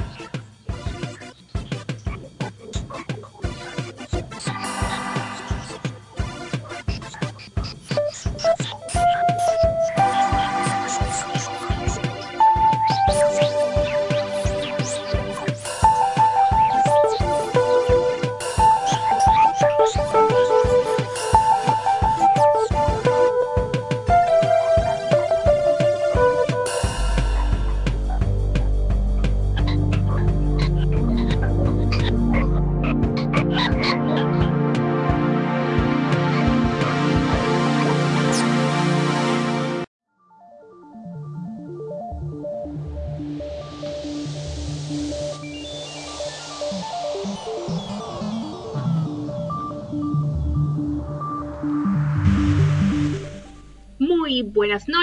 Thank you.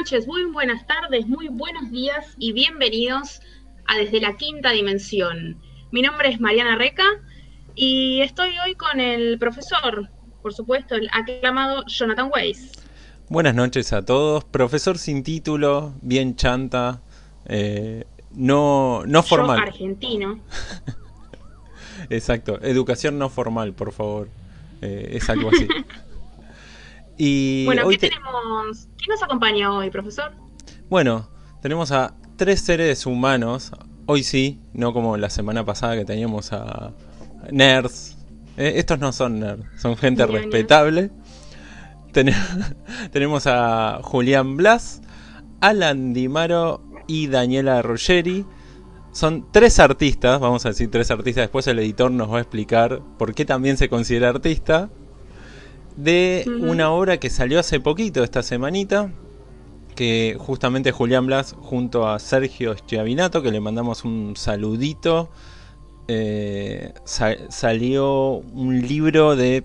Noches, muy buenas tardes, muy buenos días y bienvenidos a Desde la Quinta Dimensión. Mi nombre es Mariana Reca y estoy hoy con el profesor, por supuesto, el aclamado Jonathan Weiss. Buenas noches a todos. Profesor sin título, bien chanta, eh, no, no formal. Yo argentino. Exacto, educación no formal, por favor. Eh, es algo así. y bueno, hoy ¿qué te- tenemos? ¿Quién nos acompaña hoy, profesor? Bueno, tenemos a tres seres humanos. Hoy sí, no como la semana pasada que teníamos a nerds. Eh, estos no son nerds, son gente respetable. Ten- tenemos a Julián Blas, Alan Dimaro y Daniela Ruggeri. Son tres artistas, vamos a decir tres artistas. Después el editor nos va a explicar por qué también se considera artista. De una obra que salió hace poquito, esta semanita, que justamente Julián Blas junto a Sergio Schiavinato, que le mandamos un saludito, eh, sa- salió un libro de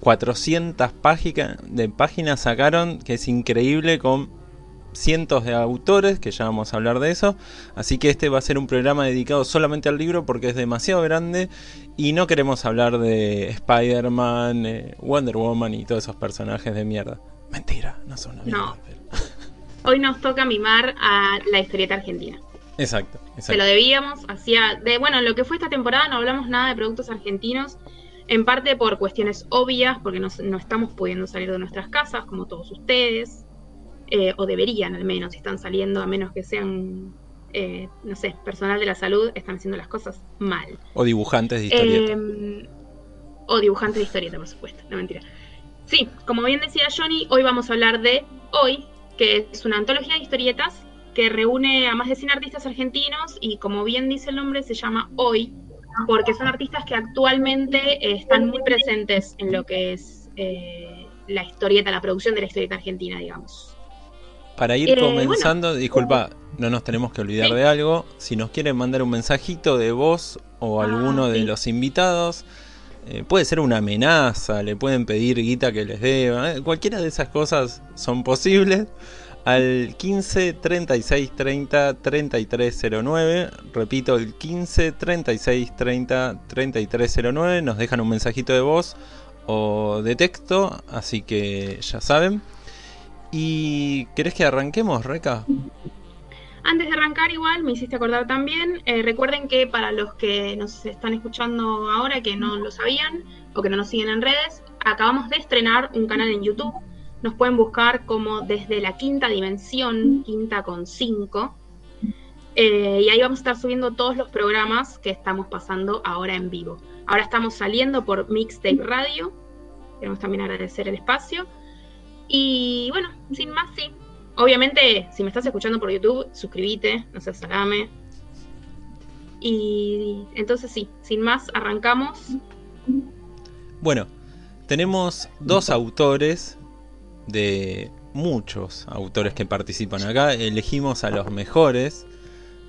400 páginas, de páginas sacaron, que es increíble, con cientos de autores, que ya vamos a hablar de eso. Así que este va a ser un programa dedicado solamente al libro porque es demasiado grande y no queremos hablar de Spider-Man, eh, Wonder Woman y todos esos personajes de mierda. Mentira, no son una mierda. No. pero- Hoy nos toca mimar a la historieta argentina. Exacto, Se exacto. lo debíamos, hacía de bueno, lo que fue esta temporada no hablamos nada de productos argentinos, en parte por cuestiones obvias, porque no, no estamos pudiendo salir de nuestras casas, como todos ustedes, eh, o deberían al menos, si están saliendo, a menos que sean, eh, no sé, personal de la salud, están haciendo las cosas mal. O dibujantes de historieta. Eh, o dibujantes de historieta, por supuesto, no mentira. Sí, como bien decía Johnny, hoy vamos a hablar de Hoy, que es una antología de historietas que reúne a más de 100 artistas argentinos y como bien dice el nombre se llama Hoy, porque son artistas que actualmente eh, están muy presentes en lo que es eh, la historieta, la producción de la historieta argentina, digamos. Para ir eh, comenzando, disculpa, no nos tenemos que olvidar Sí. de algo. Si nos quieren mandar un mensajito de voz o Ah, alguno de sí. los invitados, eh, puede ser una amenaza, le pueden pedir guita que les deba, eh, cualquiera de esas cosas son posibles. Al 15 36 30 3309, repito, el 15 36 30 3309, nos dejan un mensajito de voz o de texto, así que ya saben. ¿Y querés que arranquemos, Reca? Antes de arrancar igual, me hiciste acordar también, eh, recuerden que para los que nos están escuchando ahora, que no lo sabían o que no nos siguen en redes, acabamos de estrenar un canal en YouTube. Nos pueden buscar como desde la quinta dimensión, quinta con cinco. Eh, y ahí vamos a estar subiendo todos los programas que estamos pasando ahora en vivo. Ahora estamos saliendo por Mixtape Radio. Queremos también agradecer el espacio. Y bueno, sin más, sí. Obviamente, si me estás escuchando por YouTube, suscríbete, no seas salame. Y entonces sí, sin más, arrancamos. Bueno, tenemos dos autores de muchos autores que participan acá. Elegimos a los mejores.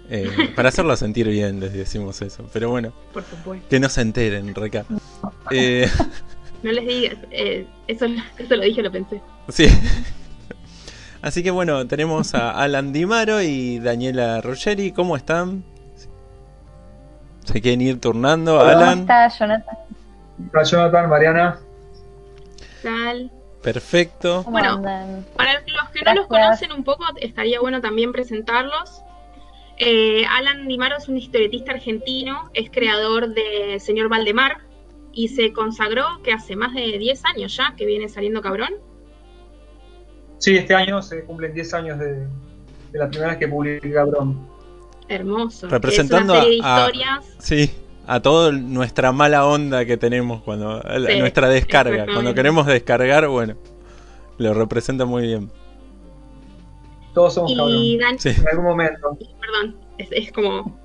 Eh, para hacerlo sentir bien les decimos eso. Pero bueno, Por que no se enteren, Reca. Eh, No les digas, eh, eso, eso lo dije, lo pensé. sí. Así que bueno, tenemos a Alan Dimaro y Daniela Ruggeri. ¿Cómo están? ¿Se quieren ir turnando? ¿Cómo Alan, estás, Jonathan? Hola Jonathan, Mariana. Tal. perfecto. ¿Cómo Bueno, andan? Para los que no los conocen un poco, estaría bueno también presentarlos. Eh, Alan Dimaro es un historietista argentino, es creador de Señor Valdemar y se consagró que hace más de 10 años ya que viene saliendo cabrón. Sí, este año se cumplen 10 años de, de la primera vez que publiqué Cabrón. Hermoso. Representando es una serie de a- a- historias. Sí, a toda nuestra mala onda que tenemos cuando Sí, nuestra descarga, cuando queremos descargar, bueno, lo representa muy bien. Todos somos Y Cabrón. Dan- Sí. En algún momento. perdón, es, es como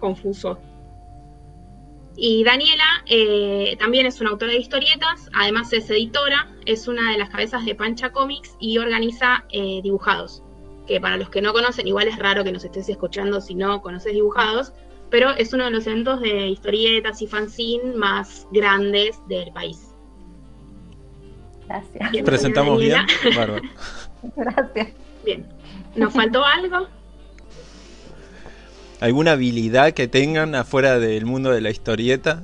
confuso. Y Daniela eh, también es una autora de historietas, además es editora, es una de las cabezas de Pancha Comics y organiza eh, dibujados. Que para los que no conocen, igual es raro que nos estés escuchando si no conoces dibujados, pero es uno de los eventos de historietas y fanzine más grandes del país. Gracias. ¿Presentamos bien? Bárbaro. Gracias. Bien. ¿Nos faltó algo? ¿Alguna habilidad que tengan afuera del mundo de la historieta?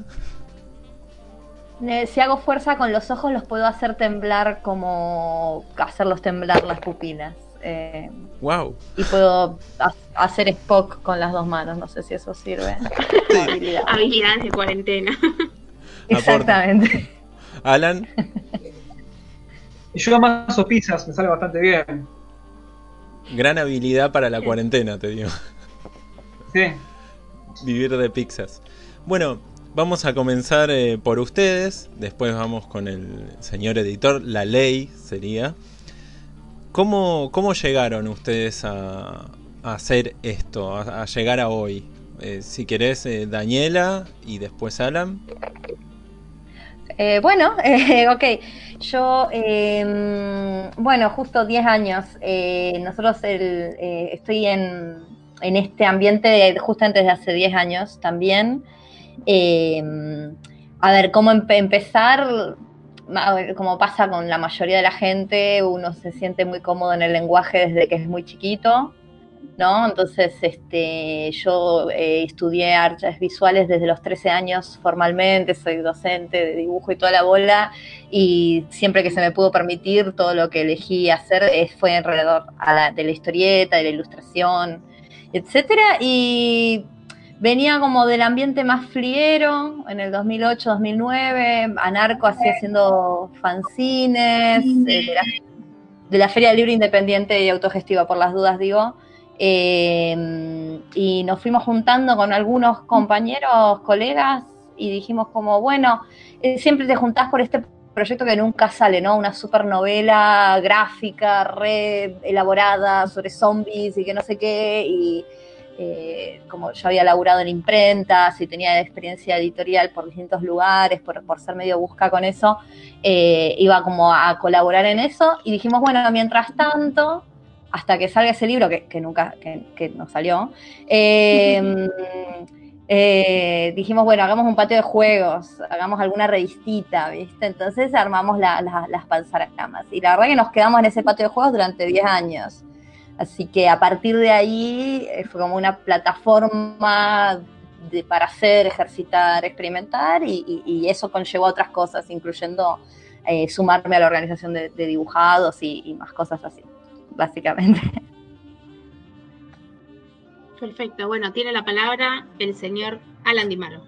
Si hago fuerza con los ojos, los puedo hacer temblar como hacerlos temblar las pupilas. Eh, ¡Wow! y puedo ha- hacer Spock con las dos manos. No sé si eso sirve. como habilidad. Habilidades de cuarentena. Exactamente. Alan, yo más o pizzas, me sale bastante bien. gran habilidad para la cuarentena, te digo. Sí. Vivir de pizzas. Bueno, vamos a comenzar eh, por ustedes, después vamos con el señor editor, la ley sería. ¿Cómo, cómo llegaron ustedes a, a hacer esto, a, a llegar a hoy? Eh, si querés, eh, Daniela y después Alan. Eh, bueno, eh, ok. Yo, eh, bueno, justo 10 años. eh, nosotros el, eh, estoy en, en este ambiente justamente desde hace 10 años también. Eh, a ver, cómo empe- empezar, como pasa con la mayoría de la gente, uno se siente muy cómodo en el lenguaje desde que es muy chiquito. ¿no? Entonces, este, yo eh, estudié artes visuales desde los 13 años formalmente, soy docente de dibujo y toda la bola, y siempre que se me pudo permitir, todo lo que elegí hacer eh, fue alrededor a la- de la historieta, de la ilustración, etcétera, y venía como del ambiente más fliero, en el 2008, 2009, Anarco así haciendo fanzines, eh, de la de la Feria del Libro Independiente y Autogestiva, por las dudas digo. Eh, y nos fuimos juntando con algunos compañeros, colegas, y dijimos como, bueno, eh, siempre te juntás por este proyecto que nunca sale, ¿no? Una supernovela gráfica, re elaborada sobre zombies y que no sé qué, y eh, como yo había laburado en imprentas y tenía experiencia editorial por distintos lugares, por, por ser medio busca con eso, eh, iba como a colaborar en eso y dijimos, bueno, mientras tanto, hasta que salga ese libro, que, que nunca, que, que no salió, eh, eh, dijimos, bueno, hagamos un patio de juegos, hagamos alguna revistita, ¿viste? Entonces armamos la- la- las panzaracamas. Y la verdad que nos quedamos en ese patio de juegos durante 10 años. Así que a partir de ahí eh, fue como una plataforma de- para hacer, ejercitar, experimentar y, y- y eso conllevó a otras cosas, incluyendo eh, sumarme a la organización de, de dibujados y, y más cosas así, básicamente. Perfecto, bueno, tiene la palabra el señor Alan Dimaro.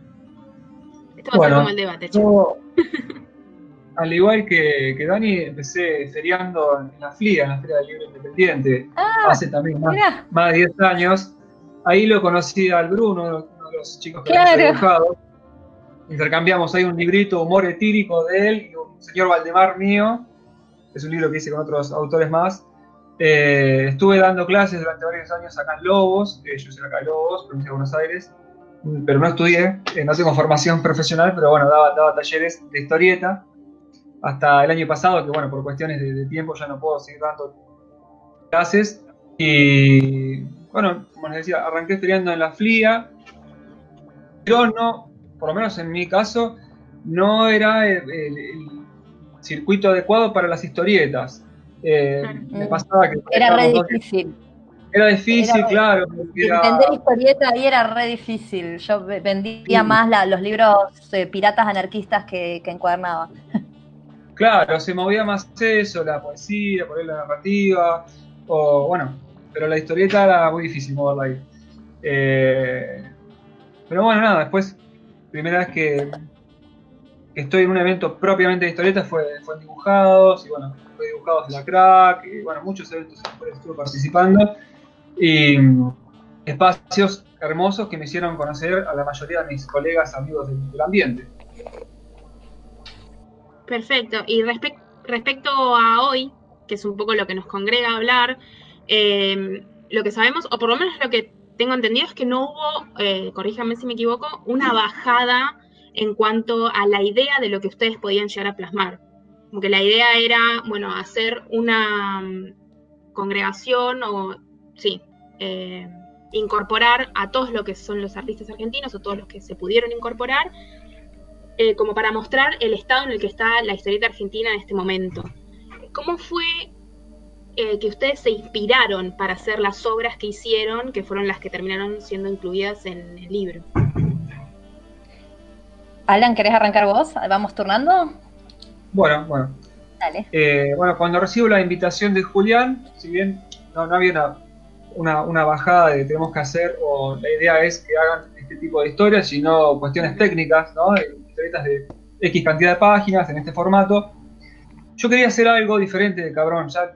Esto va a ser como el debate, chicos. Yo, al igual que, que Dani, empecé feriando en la FLIA, en la Feria del Libro Independiente, Ah, hace también más, de 10 años. Ahí lo conocí al Bruno, uno de los chicos que Claro. habíamos dibujado. Intercambiamos ahí un librito, humor etírico de él y un señor Valdemar mío. Es un libro que hice con otros autores más. Eh, estuve dando clases durante varios años acá en Lobos, eh, yo soy acá en Lobos, provincia de Buenos Aires, mm, pero no estudié, eh, no tengo formación profesional, pero bueno, daba, daba talleres de historieta hasta el año pasado, que bueno, por cuestiones de, de tiempo ya no puedo seguir dando clases. Y bueno, como les decía, arranqué estudiando en la FLIA, pero no, por lo menos en mi caso, no era el, circuito adecuado para las historietas. Eh, me pasaba que... Era re difícil. Era difícil, claro. Vender historietas ahí era re difícil. Yo vendía más los libros eh, piratas anarquistas que, que encuadernaba. Claro, se movía más eso, la poesía, por la narrativa, o bueno, pero la historieta era muy difícil moverla ahí. Eh, pero bueno, nada, después, primera vez que, estoy en un evento propiamente de historietas fue, fue en Dibujados, y bueno, Dibujados de la Crack, bueno, muchos eventos en los cuales estuve participando, y espacios hermosos que me hicieron conocer a la mayoría de mis colegas, amigos del, ambiente. Perfecto, y respecto a hoy, que es un poco lo que nos congrega hablar, eh, lo que sabemos, o por lo menos lo que tengo entendido, es que no hubo, eh, corríjame si me equivoco, una bajada en cuanto a la idea de lo que ustedes podían llegar a plasmar. Como que la idea era, bueno, hacer una mm, congregación o, sí, eh, incorporar a todos los que son los artistas argentinos o todos los que se pudieron incorporar, eh, como para mostrar el estado en el que está la historieta argentina en este momento. ¿Cómo fue eh, que ustedes se inspiraron para hacer las obras que hicieron, que fueron las que terminaron siendo incluidas en el libro? Alan, ¿querés arrancar vos? ¿Vamos turnando? Bueno, bueno. Dale. Eh, bueno, cuando recibo la invitación de Julián, si bien no, había una, bajada de que tenemos que hacer, o la idea es que hagan este tipo de historias, sino cuestiones técnicas, ¿no? Historietas de X cantidad de páginas en este formato. Yo quería hacer algo diferente de cabrón, ya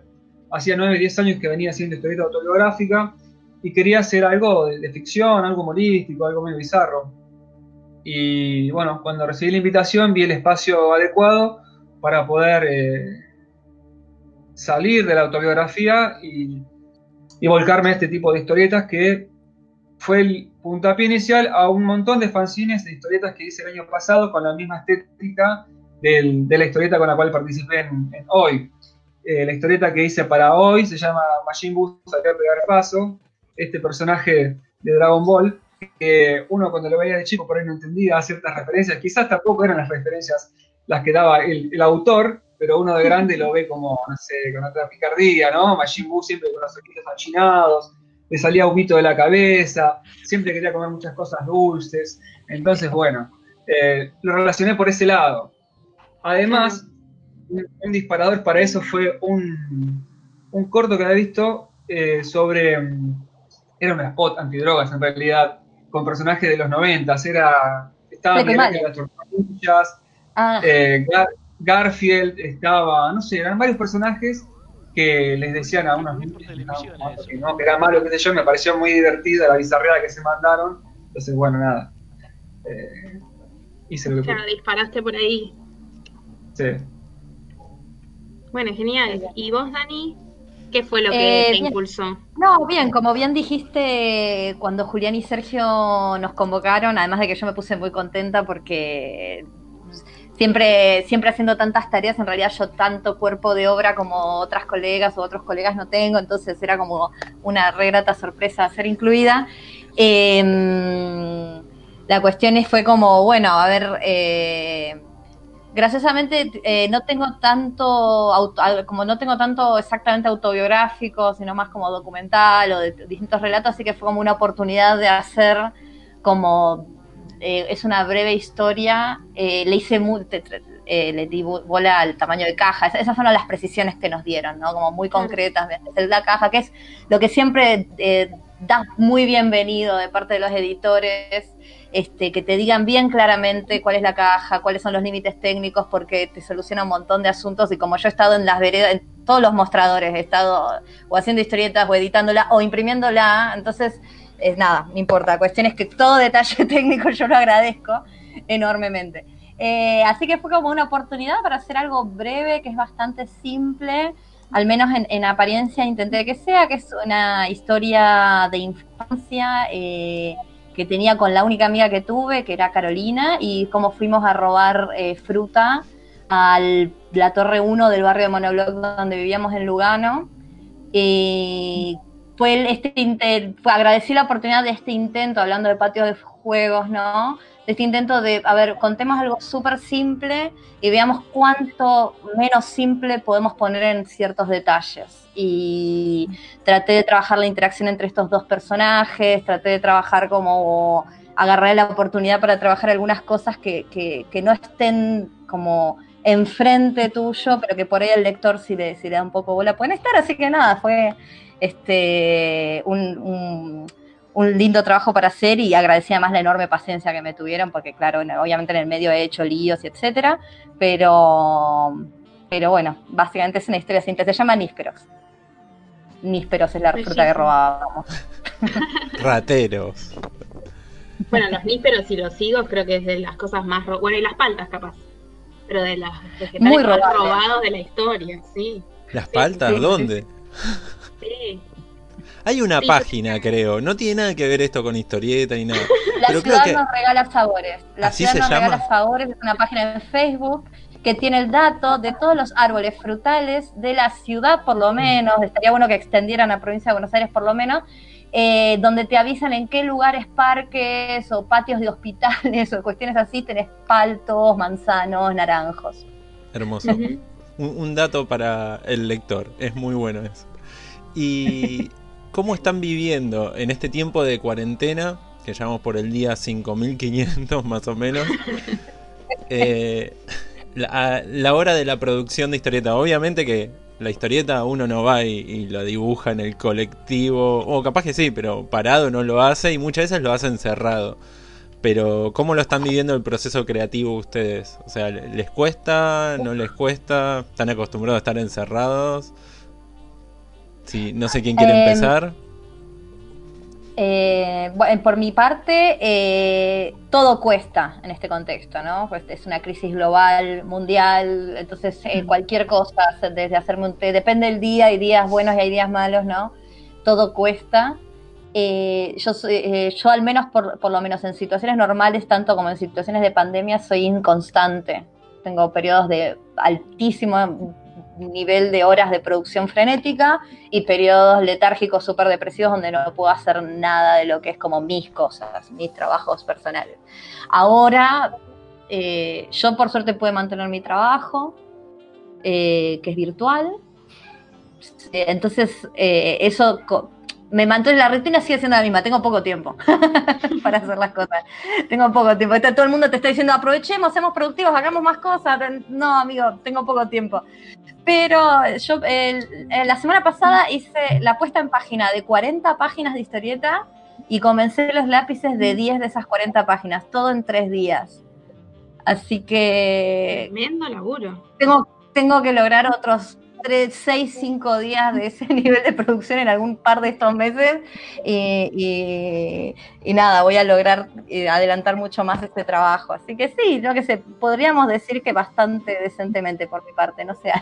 hacía 9, 10 años que venía haciendo historieta autobiográfica y quería hacer algo de, ficción, algo humorístico, algo medio bizarro. Y bueno, cuando recibí la invitación vi el espacio adecuado para poder eh, salir de la autobiografía y, y, volcarme a este tipo de historietas que fue el puntapié inicial a un montón de fanzines de historietas que hice el año pasado con la misma estética de la historieta con la cual participé en hoy. Eh, la historieta que hice para hoy se llama Machine Buu salió a pegar paso. Este personaje de Dragon Ball, que uno cuando lo veía de chico por ahí no entendía ciertas referencias, quizás tampoco eran las referencias las que daba el, autor, pero uno de grande lo ve como, no sé, con otra picardía, ¿no? Majin Buu siempre con los ojitos achinados, le salía humito de la cabeza, siempre quería comer muchas cosas dulces. Entonces, bueno, eh, lo relacioné por ese lado. Además, un, disparador para eso fue un, un corto que había visto eh, sobre. Mm, era un spot antidrogas en realidad, con personajes de los 90. Era. Estaba Miguel las tortugas, ah. eh, Garfield, estaba. No sé, eran varios personajes que les decían a unos niños que, no, que era malo, qué sé yo. Me pareció muy divertida la bizarreada que se mandaron. Entonces, bueno, nada. Eh, hice lo que Claro, disparaste por ahí. Sí. Bueno, genial. ¿Y vos, Dani? ¿Qué fue lo que eh, te impulsó? No, bien, como bien dijiste, cuando Julián y Sergio nos convocaron, además de que yo me puse muy contenta porque siempre, siempre haciendo tantas tareas, en realidad yo tanto cuerpo de obra como otras colegas o otros colegas no tengo, entonces era como una re grata sorpresa ser incluida. Em, la cuestión fue como, bueno, a ver, eh, graciosamente eh, no tengo tanto, como no tengo tanto exactamente autobiográfico, sino más como documental o de distintos relatos, así que fue como una oportunidad de hacer como, eh, es una breve historia, eh, le hice muy, le di bola al tamaño de caja, esas fueron las precisiones que nos dieron, ¿no? Como muy concretas, de la caja, que es lo que siempre da muy bienvenido de parte de los editores, este, que te digan bien claramente cuál es la caja, cuáles son los límites técnicos, porque te soluciona un montón de asuntos. Y como yo he estado en las veredas, en todos los mostradores, he estado o haciendo historietas o editándola o imprimiéndola, entonces, es nada, no importa. cuestión es que todo detalle técnico yo lo agradezco enormemente. Eh, así que fue como una oportunidad para hacer algo breve, que es bastante simple, al menos en, apariencia intenté que sea, que es una historia de infancia eh, que tenía con la única amiga que tuve, que era Carolina, y cómo fuimos a robar eh, fruta a la Torre 1 del barrio de Monobloc donde vivíamos en Lugano. Fue este agradecí la oportunidad de este intento, hablando de patios de juegos, ¿no? De este intento de, a ver, contemos algo súper simple y veamos cuánto menos simple podemos poner en ciertos detalles. Y traté de trabajar la interacción entre estos dos personajes, traté de trabajar como agarrar la oportunidad para trabajar algunas cosas que, que, no estén como enfrente tuyo, pero que por ahí el lector si le, si le da un poco bola pueden estar. Así que nada, fue este, un, lindo trabajo para hacer y agradecía más la enorme paciencia que me tuvieron, porque claro, obviamente en el medio he hecho líos y etcétera, pero, pero bueno, básicamente es una historia simple, se llama Nísperos. Nísperos es la fruta que robábamos. Rateros. Bueno, los nísperos y los higos creo que es de las cosas más... Bueno, y las paltas capaz, pero de las vegetales más robados de la historia, sí. ¿Las paltas? ¿Dónde? Hay una página, creo. No tiene nada que ver esto con historieta ni nada. La ciudad nos regala sabores. La ciudad nos regala sabores es una página en Facebook que tiene el dato de todos los árboles frutales de la ciudad, por lo menos. Estaría bueno que extendieran a provincia de Buenos Aires, por lo menos. Eh, donde te avisan en qué lugares, parques o patios de hospitales o cuestiones así, tenés paltos, manzanos, naranjos. Hermoso. un, dato para el lector, es muy bueno eso. ¿Y cómo están viviendo en este tiempo de cuarentena, que llamamos por el día 5500 más o menos? Eh, la, hora de la producción de historieta. Obviamente que la historieta uno no va y, y, lo dibuja en el colectivo, o capaz que sí, pero parado no lo hace y muchas veces lo hace encerrado. Pero ¿cómo lo están viviendo el proceso creativo ustedes? O sea, ¿les cuesta? ¿No les cuesta? ¿Están acostumbrados a estar encerrados? Sí, no sé quién quiere em, empezar. Eh, bueno, por mi parte, eh, todo cuesta en este contexto, ¿no? Pues es una crisis global, mundial, entonces eh, cualquier cosa, desde hacerme un té, depende del día, hay días buenos y hay días malos, ¿no? Todo cuesta. yo, yo al menos, por, por lo menos en situaciones normales, tanto como en situaciones de pandemia, soy inconstante. Tengo periodos de altísimo nivel de horas de producción frenética y periodos letárgicos súper depresivos donde no puedo hacer nada de lo que es como mis cosas, mis trabajos personales. Ahora, eh, yo por suerte pude mantener mi trabajo, eh, que es virtual. Entonces, eh, eso me mantuve, la rutina sigue siendo la misma, tengo poco tiempo para hacer las cosas, tengo poco tiempo, todo el mundo te está diciendo aprovechemos, seamos productivos, hagamos más cosas, no amigo, tengo poco tiempo. Pero yo la semana pasada hice la puesta en página de 40 páginas de historieta y comencé los lápices de 10 de esas 40 páginas, todo en tres días. Así que... Tremendo laburo. Tengo, tengo que lograr otros 3, 6, 5 días de ese nivel de producción en algún par de estos meses y, nada, voy a lograr eh, adelantar mucho más este trabajo. Así que sí, yo que sé, podríamos decir que bastante decentemente por mi parte, no sé,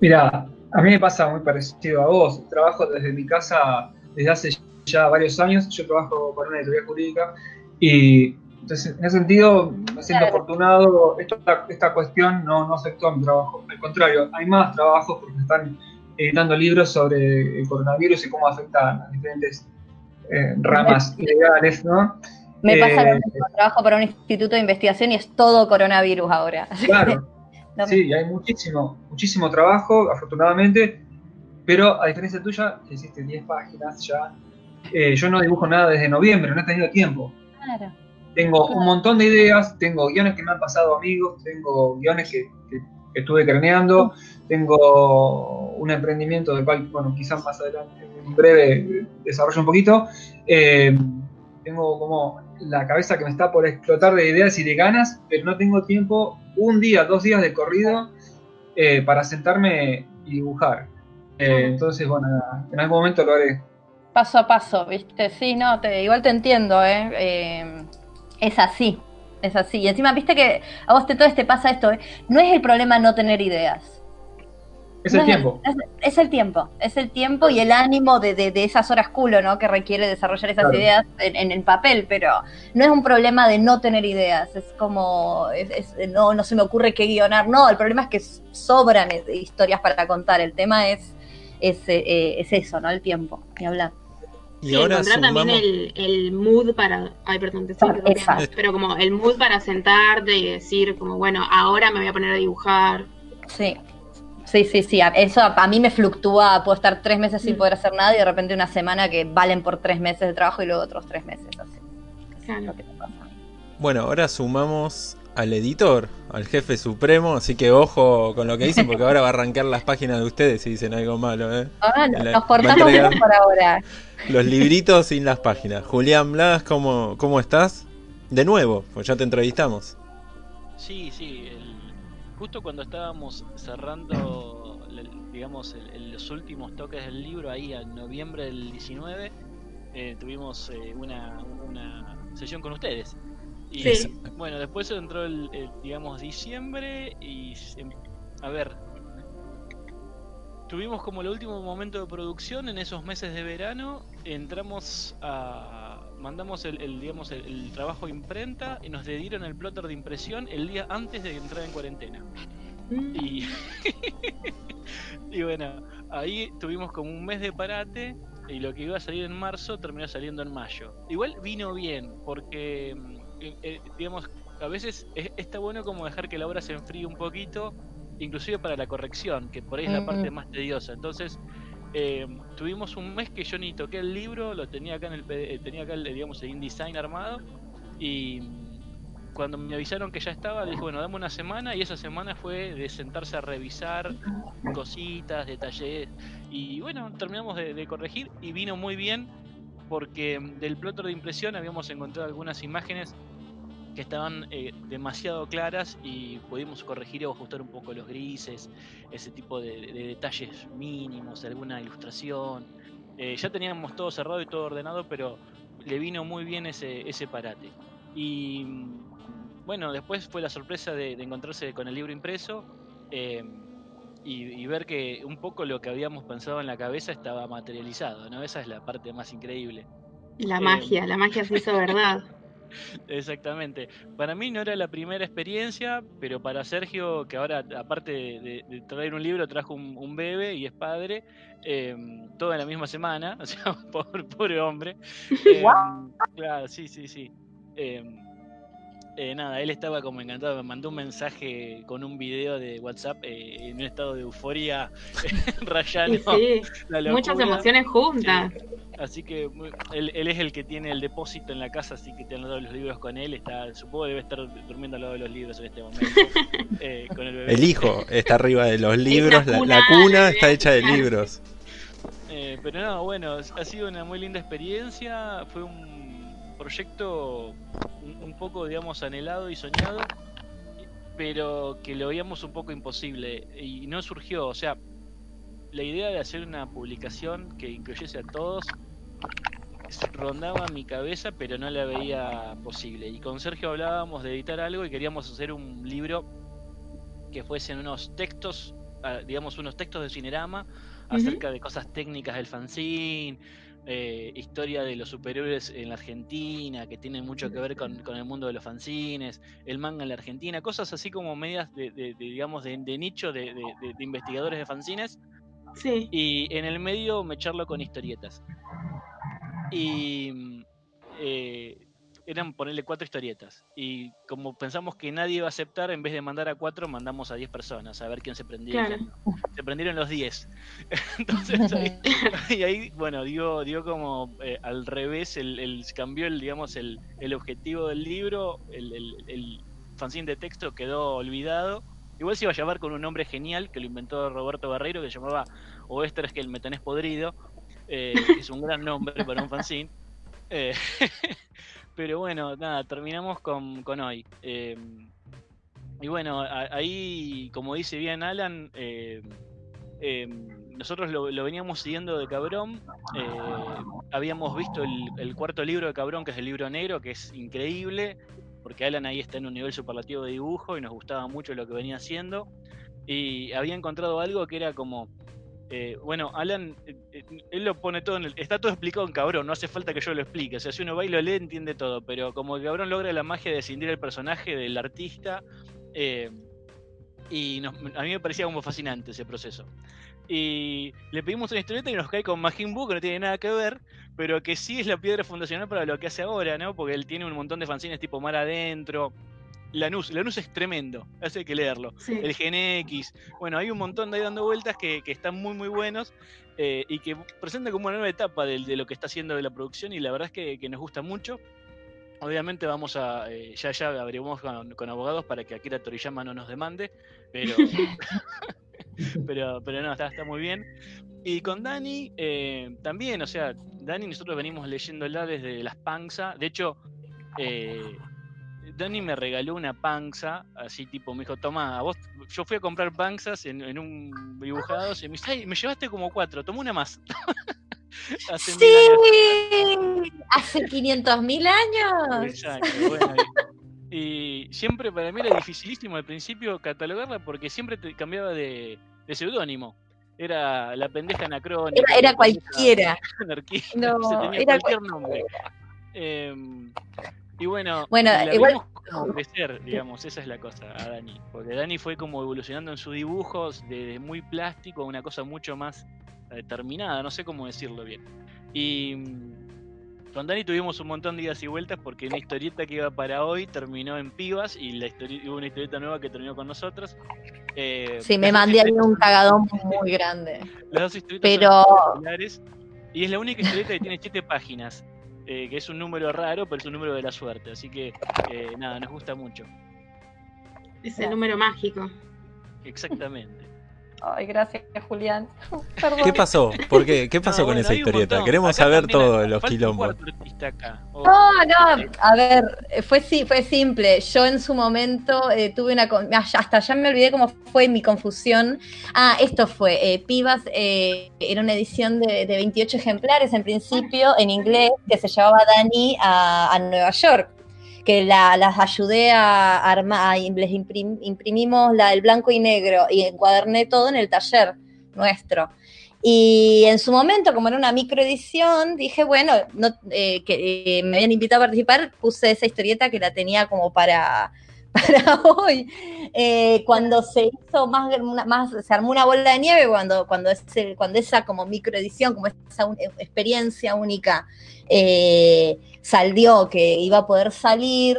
Mira, a mí me pasa muy parecido a vos. Trabajo desde mi casa desde hace ya varios años. Yo trabajo para una editorial jurídica y entonces, en ese sentido, me siento afortunado. Esta, cuestión no, no afectó a mi trabajo. Al contrario, hay más trabajos porque están editando libros sobre el coronavirus y cómo afecta a diferentes eh, ramas legales, ¿no? Me pasa lo eh, mismo, trabajo para un instituto de investigación y es todo coronavirus ahora. Claro. Sí, hay muchísimo, muchísimo trabajo, afortunadamente, pero a diferencia tuya, que hiciste 10 páginas ya, eh, yo no dibujo nada desde noviembre, no he tenido tiempo. Claro. Tengo un montón de ideas, tengo guiones que me han pasado amigos, tengo guiones que, estuve craneando, tengo un emprendimiento del cual, bueno, quizás más adelante, en breve, desarrollo un poquito. Eh, tengo como la cabeza que me está por explotar de ideas y de ganas, pero no tengo tiempo, un día, dos días de corrido, eh, para sentarme y dibujar. Eh, entonces, bueno, en algún momento lo haré. Paso a paso, ¿viste? Sí, no, te, igual te entiendo, ¿eh? Es así, es así. Y encima, viste que a vos te todo te pasa esto, no es el problema no tener ideas. Es el tiempo. Es, el tiempo, es el tiempo y el ánimo de, de, esas horas culo, ¿no? Que requiere desarrollar esas ideas en, el papel, pero no es un problema de no tener ideas, es como, no, no se me ocurre qué guionar, no, el problema es que sobran historias para contar, el tema es es, eh, es eso, ¿no? El tiempo, y hablar. Y Sí, ahora encontrar también el, el mood para. Ay, perdón, te estoy. Pero como el mood para sentarte y decir, como, bueno, ahora me voy a poner a dibujar. Sí. Sí, sí, sí. a- Eso a, a mí me fluctúa. Puedo estar tres meses sin Mm. poder hacer nada y de repente una semana que valen por tres meses de trabajo y luego otros tres meses. Así. Es Claro. lo que te pasa. Bueno, ahora sumamos al editor, al jefe supremo, así que ojo con lo que dicen porque ahora va a arrancar las páginas de ustedes si dicen algo malo, ¿eh? Ahora La- nos portamos bien por ahora. Los libritos sin las páginas. Julián Blas, ¿cómo, cómo estás? De nuevo, pues ya te entrevistamos. Sí, sí. el- justo cuando estábamos cerrando, digamos, el- el- los últimos toques del libro, ahí en noviembre del 19, eh, tuvimos eh, una, una sesión con ustedes. Y Sí. bueno, después entró el, el, digamos, diciembre y, se- a ver, tuvimos como el último momento de producción en esos meses de verano, entramos a, mandamos el, el, digamos, el, el trabajo imprenta y nos dieron el plotter de impresión el día antes de entrar en cuarentena. Mm. Y, y bueno, ahí tuvimos como un mes de parate y lo que iba a salir en marzo terminó saliendo en mayo. Igual vino bien, porque, mm, eh, eh, digamos, a veces es- está bueno como dejar que la obra se enfríe un poquito, inclusive para la corrección, que por ahí es la parte más tediosa. Entonces, eh, tuvimos un mes que yo ni toqué el libro, lo tenía acá en el, eh, tenía acá el, el InDesign armado. Y cuando me avisaron que ya estaba, dije, bueno, dame una semana y esa semana fue de sentarse a revisar cositas, detalles. Y bueno, terminamos de, de corregir y vino muy bien porque del plotter de impresión habíamos encontrado algunas imágenes que estaban eh, demasiado claras y pudimos corregir o ajustar un poco los grises, ese tipo de, de detalles mínimos, alguna ilustración. Eh, ya teníamos todo cerrado y todo ordenado, pero le vino muy bien ese, ese parate. Y bueno, después fue la sorpresa de, de encontrarse con el libro impreso eh, y, y ver que un poco lo que habíamos pensado en la cabeza estaba materializado, ¿no? Esa es la parte más increíble. La magia, la magia se hizo verdad. Exactamente. Para mí no era la primera experiencia, pero para Sergio, que ahora aparte de, traer un libro, trajo un, un bebé y es padre, eh, todo en la misma semana, o sea, pobre, pobre hombre. Eh, claro, sí, sí, sí. Eh, eh, nada, él estaba como encantado, me mandó un mensaje con un video de WhatsApp eh, en un estado de euforia rayando Y sí, la muchas emociones juntas. Así que muy- él, él es el que tiene el depósito en la casa, así que tiene todos los libros con él. Está, supongo que debe estar durmiendo al lado de los libros en este momento. eh, con el bebé. El hijo está arriba de los libros, la, cuna la cuna de está hecha de libros. Eh, pero no, bueno, ha sido una muy linda experiencia. Fue un proyecto un, un poco, digamos, anhelado y soñado, pero que lo veíamos un poco imposible y no surgió. O sea, la idea de hacer una publicación que incluyese a todos rondaba mi cabeza, pero no la veía posible. Y con Sergio hablábamos de editar algo y queríamos hacer un libro que fuesen unos textos, ah, digamos, unos textos de Cinerama acerca de cosas técnicas del fanzine, eh, historia de los superhéroes en la Argentina, que tienen mucho que ver con, con el mundo de los fanzines, el manga en la Argentina, cosas así como medias de, de- de, digamos, de, de nicho de, investigadores de fanzines, Sí. y en el medio me charlo con historietas. Y eh, eran ponerle cuatro historietas. Y como pensamos que nadie iba a aceptar, en vez de mandar a cuatro, mandamos a 10 personas a ver quién se prendía. Claro. Se prendieron los 10. Entonces ahí, y ahí, bueno, dio, dio como eh, al revés, el, el- cambió el, digamos, el, el objetivo del libro, el, el, el fanzine de texto quedó olvidado. Igual se iba a llamar con un nombre genial que lo inventó Roberto Barreiro, que se llamaba es que el me tenés podrido, eh, es un gran nombre para un fanzine. Eh, pero bueno, nada, terminamos con, con hoy. Eh, y bueno, ahí, como dice bien Alan, eh, eh, nosotros lo, veníamos siguiendo de Cabrón. eh, habíamos visto el cuarto libro de Cabrón, que es el libro negro, que es increíble, porque Alan ahí está en un nivel superlativo de dibujo y nos gustaba mucho lo que venía haciendo. Y había encontrado algo que era como. Eh, bueno, Alan, eh, eh, él lo pone todo en el. Está todo explicado en cabrón, no hace falta que yo lo explique. O sea, si uno va y lo lee, entiende todo. Pero como el cabrón logra la magia de escindir el personaje del artista, eh, y a mí me parecía como fascinante ese proceso. y le pedimos una historieta y nos cae con Majin que no tiene nada que ver, pero que sí es la piedra fundacional para lo que hace ahora, ¿no? Porque él tiene un montón de fanzines tipo Mar Adentro. Lanús, Lanús es tremendo, hace que leerlo. Sí. El Gen X. Bueno, hay un montón de ahí dando vueltas que, que están muy, muy buenos eh, y que presentan como una nueva etapa de, de lo que está haciendo de la producción y la verdad es que, que nos gusta mucho. Obviamente vamos a, eh, ya ya averiguamos con, con abogados para que Akira Toriyama no nos demande, pero, pero, pero no, está, está muy bien. Y con Dani eh, también, o sea, Dani nosotros venimos leyéndola desde las panza. De hecho, eh, Dani me regaló una panza, así tipo, me dijo, toma, a vos, yo fui a comprar panzas en, en un dibujado, y me dice, "Ay, me llevaste como cuatro, toma una más. Hace. Sí, hace 500 mil años. Exacto, bueno, y, y siempre para mí era dificilísimo al principio catalogarla porque siempre te cambiaba de, de seudónimo. Era la pendeja anacrónica. Era, cualquiera. anarquista, No, se tenía era cualquier nombre. Em, y bueno, Bueno, la igual- vimos como crecer, digamos, esa es la cosa, a Dani. Porque Dani fue como evolucionando en sus dibujos de, de muy plástico a una cosa mucho más determinada, no sé cómo decirlo bien. Y mm, con Dani tuvimos un montón de idas y vueltas porque una historieta que iba para hoy terminó en Pibas y la hubo una historieta nueva que terminó con nosotros. Eh, Sí, me mandé ahí un cagadón muy grande. las dos historietas son Pero espectaculares, y es la única historieta que tiene 7 páginas, eh, que es un número raro, pero es un número de la suerte. Así que, eh, nada, nos gusta mucho. Es el número mágico. Exactamente. Ay, gracias, Julián. Perdón. ¿Qué pasó? ¿Por qué? ¿Qué pasó No, con bueno, esa historieta? Queremos Acá saber también todo hay- de los quilombos. acá. Oh, No, no, a ver, fue, si- fue simple. Yo en su momento eh, tuve una. con- ah, Hasta ya me olvidé cómo fue mi confusión. Ah, esto fue. eh, Pibas eh, era una edición de, de 28 ejemplares en principio en inglés que se llevaba Dani a, a Nueva York. Que la- las ayudé a armar, les imprim- imprimimos la, el blanco y negro y encuaderné todo en el taller nuestro. Y en su momento, como era una microedición, dije, bueno, no, eh, que eh, me habían invitado a participar, puse esa historieta que la tenía como para, para hoy. Eh, cuando se hizo más, se armó una bola de nieve, cuando, cuando, ese- cuando esa como microedición, como esa experiencia única, eh, salió que iba a poder salir,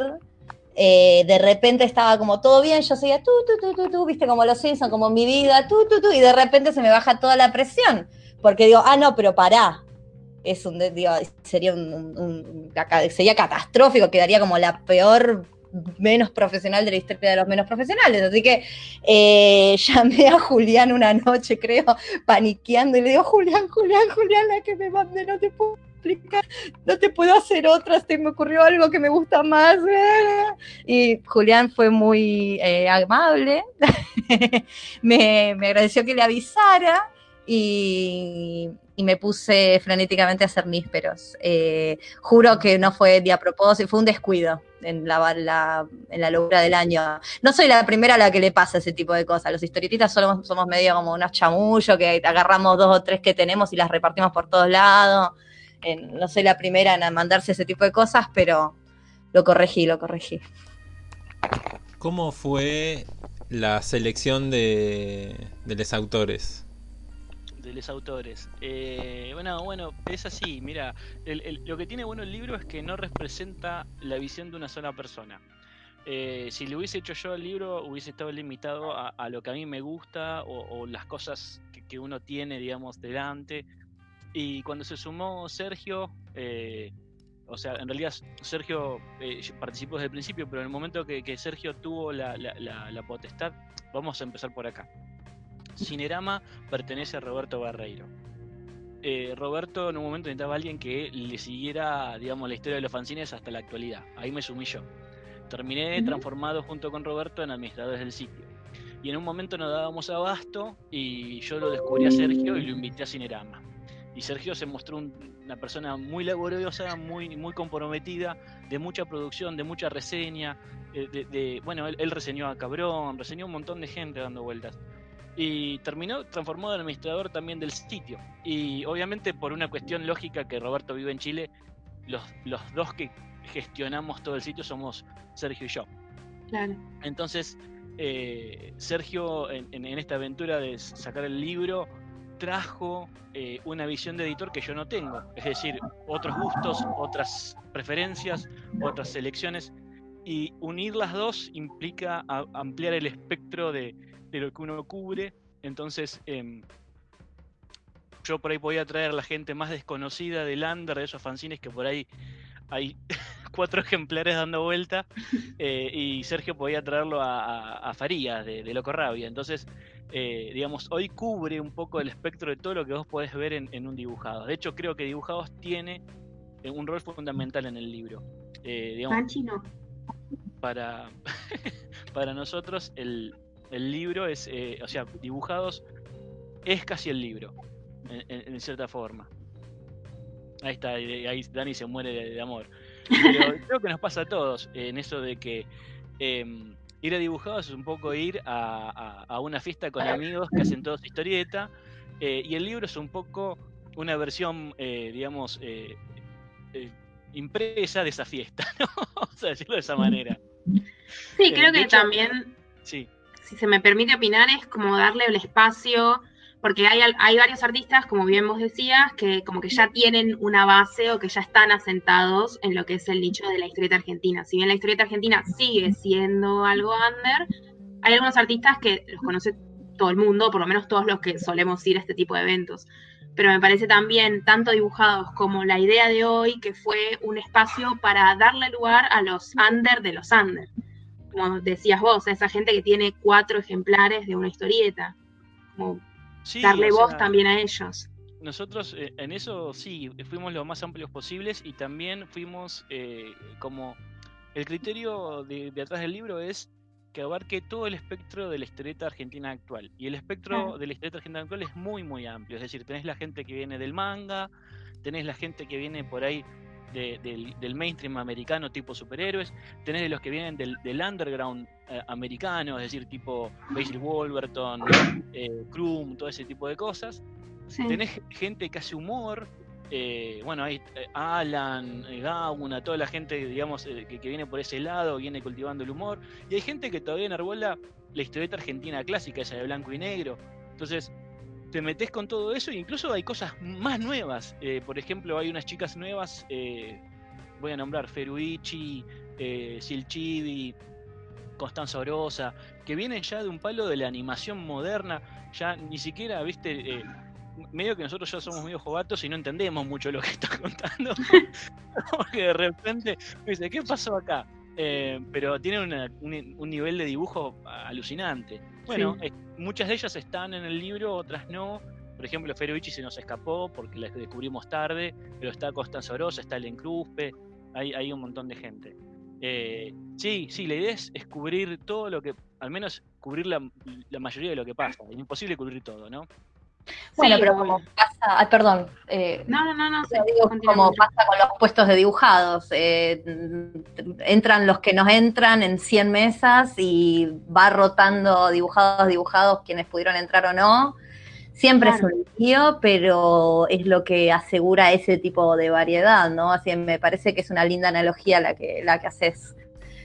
eh, de repente estaba como todo bien, yo seguía tú, tú, tú, tú, tú, viste, como los Simpsons, como mi vida, tú, tú, tú, y de repente se me baja toda la presión, porque digo, ah, no, pero pará. Es un, digo, sería un, sería catastrófico, quedaría como la peor menos profesional de la historia de los menos profesionales. Así que eh, llamé a Julián una noche, creo, paniqueando, y le digo, Julián, Julián, Julián, la que me mandé, no te puedo explicar, no te puedo hacer otra, se me ocurrió algo que me gusta más. Y Julián fue muy eh, amable, me, me agradeció que le avisara y, y me puse frenéticamente a hacer nísperos. Eh, juro que no fue de a propósito, fue un descuido en la, en la locura del año. No soy la primera a la que le pasa ese tipo de cosas. Los historietistas somos, somos medio como unos chamullos que agarramos dos o tres que tenemos y las repartimos por todos lados. Eh, no soy la primera en mandarse ese tipo de cosas, pero lo corregí, lo corregí. ¿Cómo fue la selección de, de los autores? Los autores. Eh, bueno, bueno, es así, mira, lo que tiene bueno el libro es que no representa la visión de una sola persona. Eh, si le hubiese hecho yo el libro, hubiese estado limitado a, lo que a mí me gusta o, las cosas que, que uno tiene, digamos, delante. Y cuando se sumó Sergio, eh, o sea, en realidad Sergio participó desde el principio, pero en el momento que, Sergio tuvo la potestad, vamos a empezar por acá. Cinerama pertenece a Roberto Barreiro. Eh, Roberto en un momento necesitaba a alguien que le siguiera, digamos, la historia de los fanzines hasta la actualidad. Ahí me sumí yo. Terminé transformado junto con Roberto en administradores del sitio. Y en un momento nos dábamos abasto y yo lo descubrí a Sergio y lo invité a Cinerama. Y Sergio se mostró un- una persona muy laboriosa, muy, muy comprometida, de mucha producción, de mucha reseña. eh, de, de- bueno, él, él reseñó a Cabrón, reseñó a un montón de gente dando vueltas y terminó transformado en administrador también del sitio. Y obviamente por una cuestión lógica que Roberto vive en Chile, los, los dos que gestionamos todo el sitio somos Sergio y yo. Claro. Entonces, eh, Sergio en, en- en esta aventura de sacar el libro trajo eh, una visión de editor que yo no tengo, es decir, otros gustos, otras preferencias, otras selecciones, y unir las dos implica ampliar el espectro de, lo que uno cubre, entonces em, yo por ahí podía traer a la gente más desconocida del under, de esos fanzines que por ahí hay cuatro ejemplares dando vuelta, eh, y Sergio podía traerlo a, Farías de, Loco Rabia. Entonces, eh, digamos, hoy cubre un poco el espectro de todo lo que vos podés ver en, un dibujado. De hecho, creo que dibujados tiene eh, un rol fundamental en el libro. digamos, para, para nosotros el, libro es, o sea, dibujados es casi el libro, en, cierta forma. Ahí está, ahí Dani se muere de amor. Pero creo que nos pasa a todos en eso de que em, ir a dibujados es un poco ir a, una fiesta con amigos que hacen toda su historieta. Eh, y el libro es un poco una versión, eh, digamos, eh, impresa de esa fiesta, ¿no? Vamos a decirlo de esa manera. Sí, creo que también, sí. Si se me permite opinar, es como darle el espacio porque hay, hay varios artistas, como bien vos decías, que como que ya tienen una base o que ya están asentados en lo que es el nicho de la historieta argentina. Si bien la historieta argentina sigue siendo algo under, hay algunos artistas que los conoce todo el mundo, por lo menos todos los que solemos ir a este tipo de eventos. Pero me parece también, tanto dibujados como la idea de hoy, que fue un espacio para darle lugar a los under de los under. Como decías vos, a esa gente que tiene cuatro ejemplares de una historieta. Como darle voz también a ellos. Nosotros eh, en eso sí, fuimos lo más amplios posibles y también fuimos eh, como el criterio de, atrás del libro es que abarque todo el espectro de la historieta argentina actual. Y el espectro de la historieta argentina actual es muy, muy amplio. Es decir, tenés la gente que viene del manga, tenés la gente que viene por ahí del, mainstream americano tipo superhéroes, tenés de los que vienen del, underground eh, americano, es decir, tipo Basil Wolverton, eh, Krum, todo ese tipo de cosas. Tenés gente que hace humor, eh, bueno, hay eh, Alan, Gauna, toda la gente, digamos, que, que, viene por ese lado, viene cultivando el humor, y hay gente que todavía enarbola la historieta argentina clásica, esa de blanco y negro. Entonces, te metes con todo eso e incluso hay cosas más nuevas. Eh, por ejemplo, hay unas chicas nuevas, eh, voy a nombrar Feruichi, eh, Constanza Orosa, que vienen ya de un palo de la animación moderna, ya ni siquiera, viste, eh, medio que nosotros ya somos medio jovatos y no entendemos mucho lo que está contando, porque de repente dice, ¿qué pasó acá? Pero tiene un, nivel de dibujo alucinante. Bueno, muchas de ellas están en el libro, otras no. Por ejemplo, Ferovici se nos escapó porque la descubrimos tarde, pero está Constanza Orosa, está el Encruspe, hay, hay un montón de gente. Eh, sí, sí, la idea es, cubrir todo lo que, al menos cubrir la, mayoría de lo que pasa. Es imposible cubrir todo, ¿no? Bueno, pero como pasa, perdón. Eh, no, no, no, no. como pasa con los puestos de dibujados. Eh, entran los que nos entran en 100 mesas y va rotando dibujados, dibujados, quienes pudieron entrar o no. Siempre es un lío, pero es lo que asegura ese tipo de variedad, ¿no? Así me parece que es una linda analogía la que, la que haces,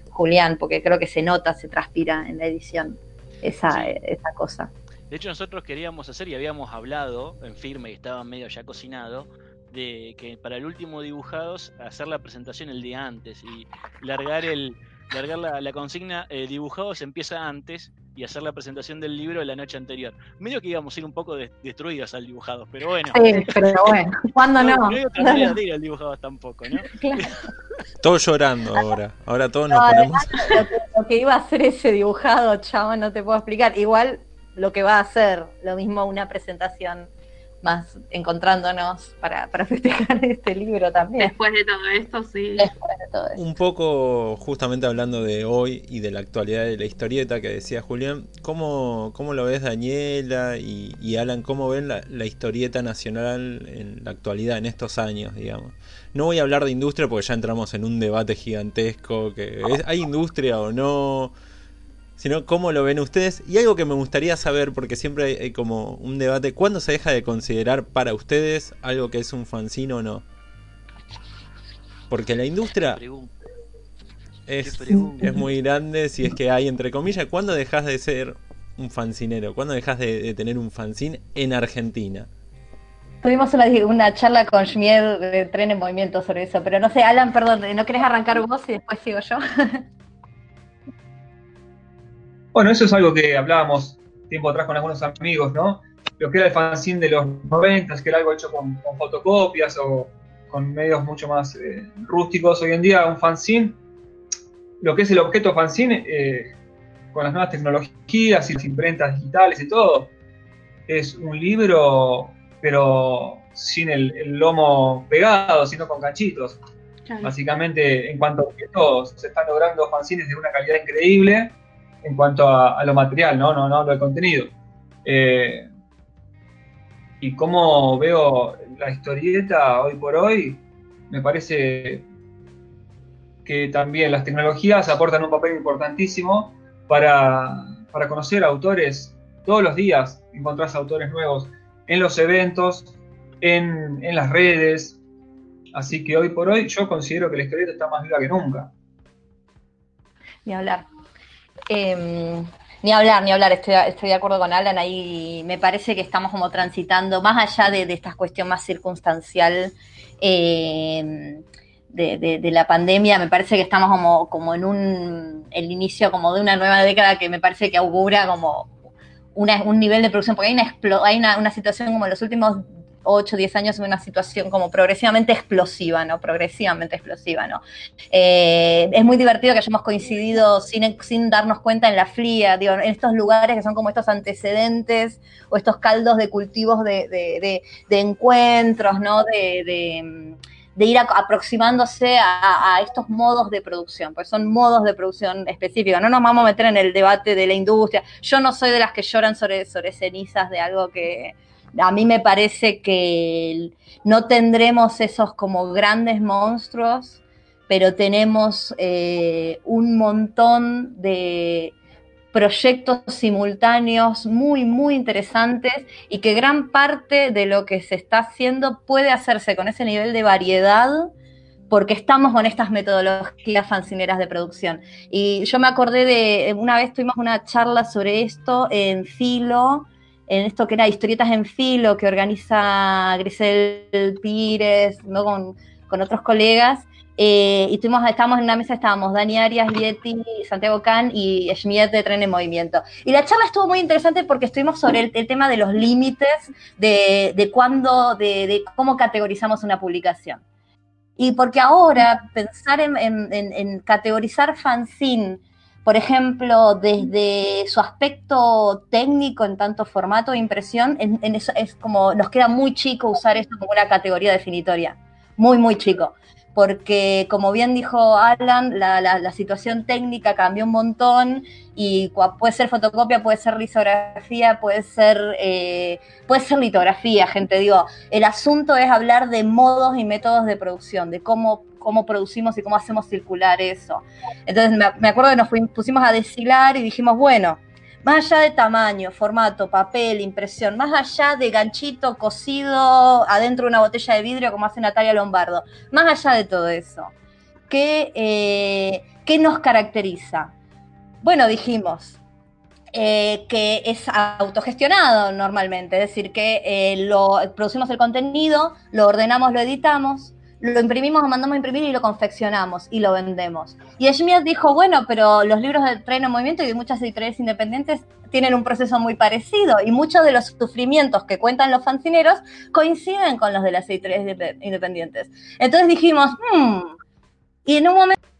Julián, porque creo que se nota, se transpira en la edición esa, esa cosa. De hecho, nosotros queríamos hacer y habíamos hablado en firme y estaba medio ya cocinado de que para el último dibujados hacer la presentación el día antes y largar el largar la, consigna eh, dibujados empieza antes y hacer la presentación del libro la noche anterior. Medio que íbamos a ir un poco destruidos al dibujado, pero bueno. Sí, pero bueno, ¿cuándo no? No, no de ir al dibujados tampoco, ¿no? Todos llorando ahora. Ahora todos nos ponemos. Lo que, iba a hacer ese dibujado, chavo, no te puedo explicar. Igual lo que va a ser lo mismo una presentación más encontrándonos para, para festejar este libro también. Después de todo esto, sí. Después de todo esto. Un poco, justamente hablando de hoy y de la actualidad de la historieta que decía Julián, ¿cómo, cómo lo ves Daniela y, Alan? ¿Cómo ven la, la, historieta nacional en la actualidad, en estos años, digamos? No voy a hablar de industria porque ya entramos en un debate gigantesco, que ¿hay industria o no? Sino cómo lo ven ustedes. Y algo que me gustaría saber, porque siempre hay, como un debate, ¿cuándo se deja de considerar para ustedes algo que es un fanzine o no? Porque la industria es, es, muy grande, si es que hay entre comillas, ¿cuándo dejas de ser un fancinero? ¿Cuándo dejas de, tener un fanzine en Argentina? Tuvimos una, charla con Schmied de Tren en Movimiento sobre eso, pero no sé, Alan, perdón, ¿no querés arrancar vos y después sigo yo? bueno, eso es algo que hablábamos tiempo atrás con algunos amigos, ¿no? Lo que era el fanzine de los 90, que era algo hecho con, fotocopias o con medios mucho más eh, rústicos. Hoy en día, un fanzine, lo que es el objeto fanzine, eh, con las nuevas tecnologías y las imprentas digitales y todo, es un libro, pero sin el, lomo pegado, sino con cachitos. Básicamente, en cuanto a objetos, se están logrando fanzines de una calidad increíble en cuanto a, lo material, no, no, no lo del contenido. Eh, y como veo la historieta hoy por hoy, me parece que también las tecnologías aportan un papel importantísimo para, conocer autores. Todos los días encontrás autores nuevos en los eventos, en, las redes. Así que hoy por hoy yo considero que la historieta está más viva que nunca. Ni hablar. Em, ni hablar, ni hablar, estoy, estoy, de acuerdo con Alan, ahí. Me parece que estamos como transitando, más allá de, esta cuestión más circunstancial em, de, la pandemia, me parece que estamos como, como en un, el inicio como de una nueva década que me parece que augura como un nivel de producción, porque hay una, hay una, una situación como en los últimos 8, 10 años en una situación como progresivamente explosiva, ¿no? Progresivamente explosiva, ¿no? Eh, es muy divertido que hayamos coincidido sin, sin darnos cuenta en la fría, digo, en estos lugares que son como estos antecedentes o estos caldos de cultivos de, encuentros, ¿no? de, ir aproximándose a, estos modos de producción, pues son modos de producción específicos. No nos vamos a meter en el debate de la industria. Yo no soy de las que lloran sobre, sobre cenizas de algo que, a mí me parece que no tendremos esos como grandes monstruos, pero tenemos eh, un montón de proyectos simultáneos muy, muy interesantes y que gran parte de lo que se está haciendo puede hacerse con ese nivel de variedad porque estamos con estas metodologías fancineras de producción. Y yo me acordé de, una vez tuvimos una charla sobre esto en Filo, en esto que era historietas en filo que organiza Grisel Pires, ¿no? con, otros colegas. Eh, y estuvimos, estábamos en una mesa, estábamos Dani Arias, Lieti, Santiago Can y Schmidt de Tren en Movimiento. Y la charla estuvo muy interesante porque estuvimos sobre el, tema de los límites de, de cuándo, de, cómo categorizamos una publicación. Y porque ahora pensar en, en, en categorizar fanzine por ejemplo, desde su aspecto técnico en tanto formato de impresión, es como nos queda muy chico usar esto como una categoría definitoria, muy, muy chico. Porque, como bien dijo Alan, la, situación técnica cambió un montón y puede ser fotocopia, puede ser lisografía, puede ser, eh, puede ser litografía, gente. Digo, el asunto es hablar de modos y métodos de producción, de cómo cómo producimos y cómo hacemos circular eso. Entonces me, acuerdo que nos pusimos a deshilar y dijimos, bueno, más allá de tamaño, formato, papel, impresión, más allá de ganchito cosido adentro de una botella de vidrio como hace Natalia Lombardo, más allá de todo eso, ¿qué, eh, ¿qué nos caracteriza? Bueno, dijimos, eh, que es autogestionado normalmente, es decir, que eh, lo, producimos el contenido, lo ordenamos, lo editamos, lo imprimimos, lo mandamos a imprimir y lo confeccionamos y lo vendemos. Y Schmidt dijo, bueno, pero los libros de Tren en Movimiento y de muchas editoriales independientes tienen un proceso muy parecido y muchos de los sufrimientos que cuentan los fancineros coinciden con los de las editoriales independientes. Entonces dijimos, hmm", y en un momento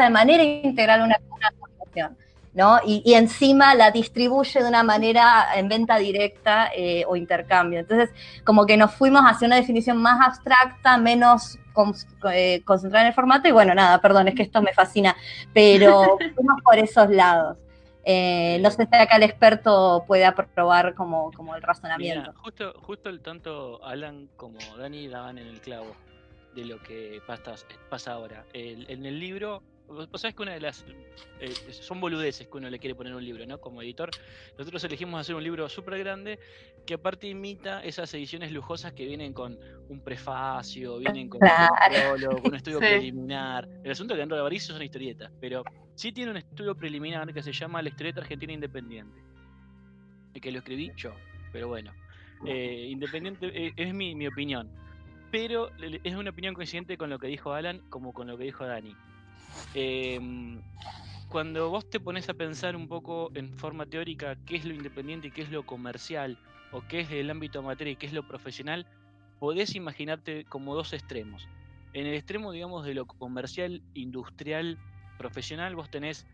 de manera integral una, una ¿no? Y, encima la distribuye de una manera en venta directa eh, o intercambio. Entonces, como que nos fuimos hacia una definición más abstracta, menos eh, concentrada en el formato, y bueno, nada, perdón, es que esto me fascina, pero fuimos por esos lados. Eh, no sé si acá el experto puede aprobar como, como el razonamiento. Mira, justo, justo el tanto Alan como Dani daban en el clavo de lo que pasa, pasa ahora. El- en el libro, vos sabés que una de las. eh, son boludeces que uno le quiere poner un libro, ¿no? Como editor, nosotros elegimos hacer un libro súper grande que aparte imita esas ediciones lujosas que vienen con un prefacio, vienen con, Claro. un prólogo, con un estudio Sí. preliminar. El asunto que en Avaricio son historietas, pero sí tiene un estudio preliminar que se llama La historieta argentina independiente. Que lo escribí yo, pero bueno. Eh, independiente, eh, es mi, mi opinión. Pero es una opinión coincidente con lo que dijo Alan como con lo que dijo Dani. Em, cuando vos te pones a pensar un poco en forma teórica qué es lo independiente y qué es lo comercial, o qué es el ámbito amateur y qué es lo profesional, podés imaginarte como dos extremos. En el extremo, digamos, de lo comercial, industrial, profesional, vos tenés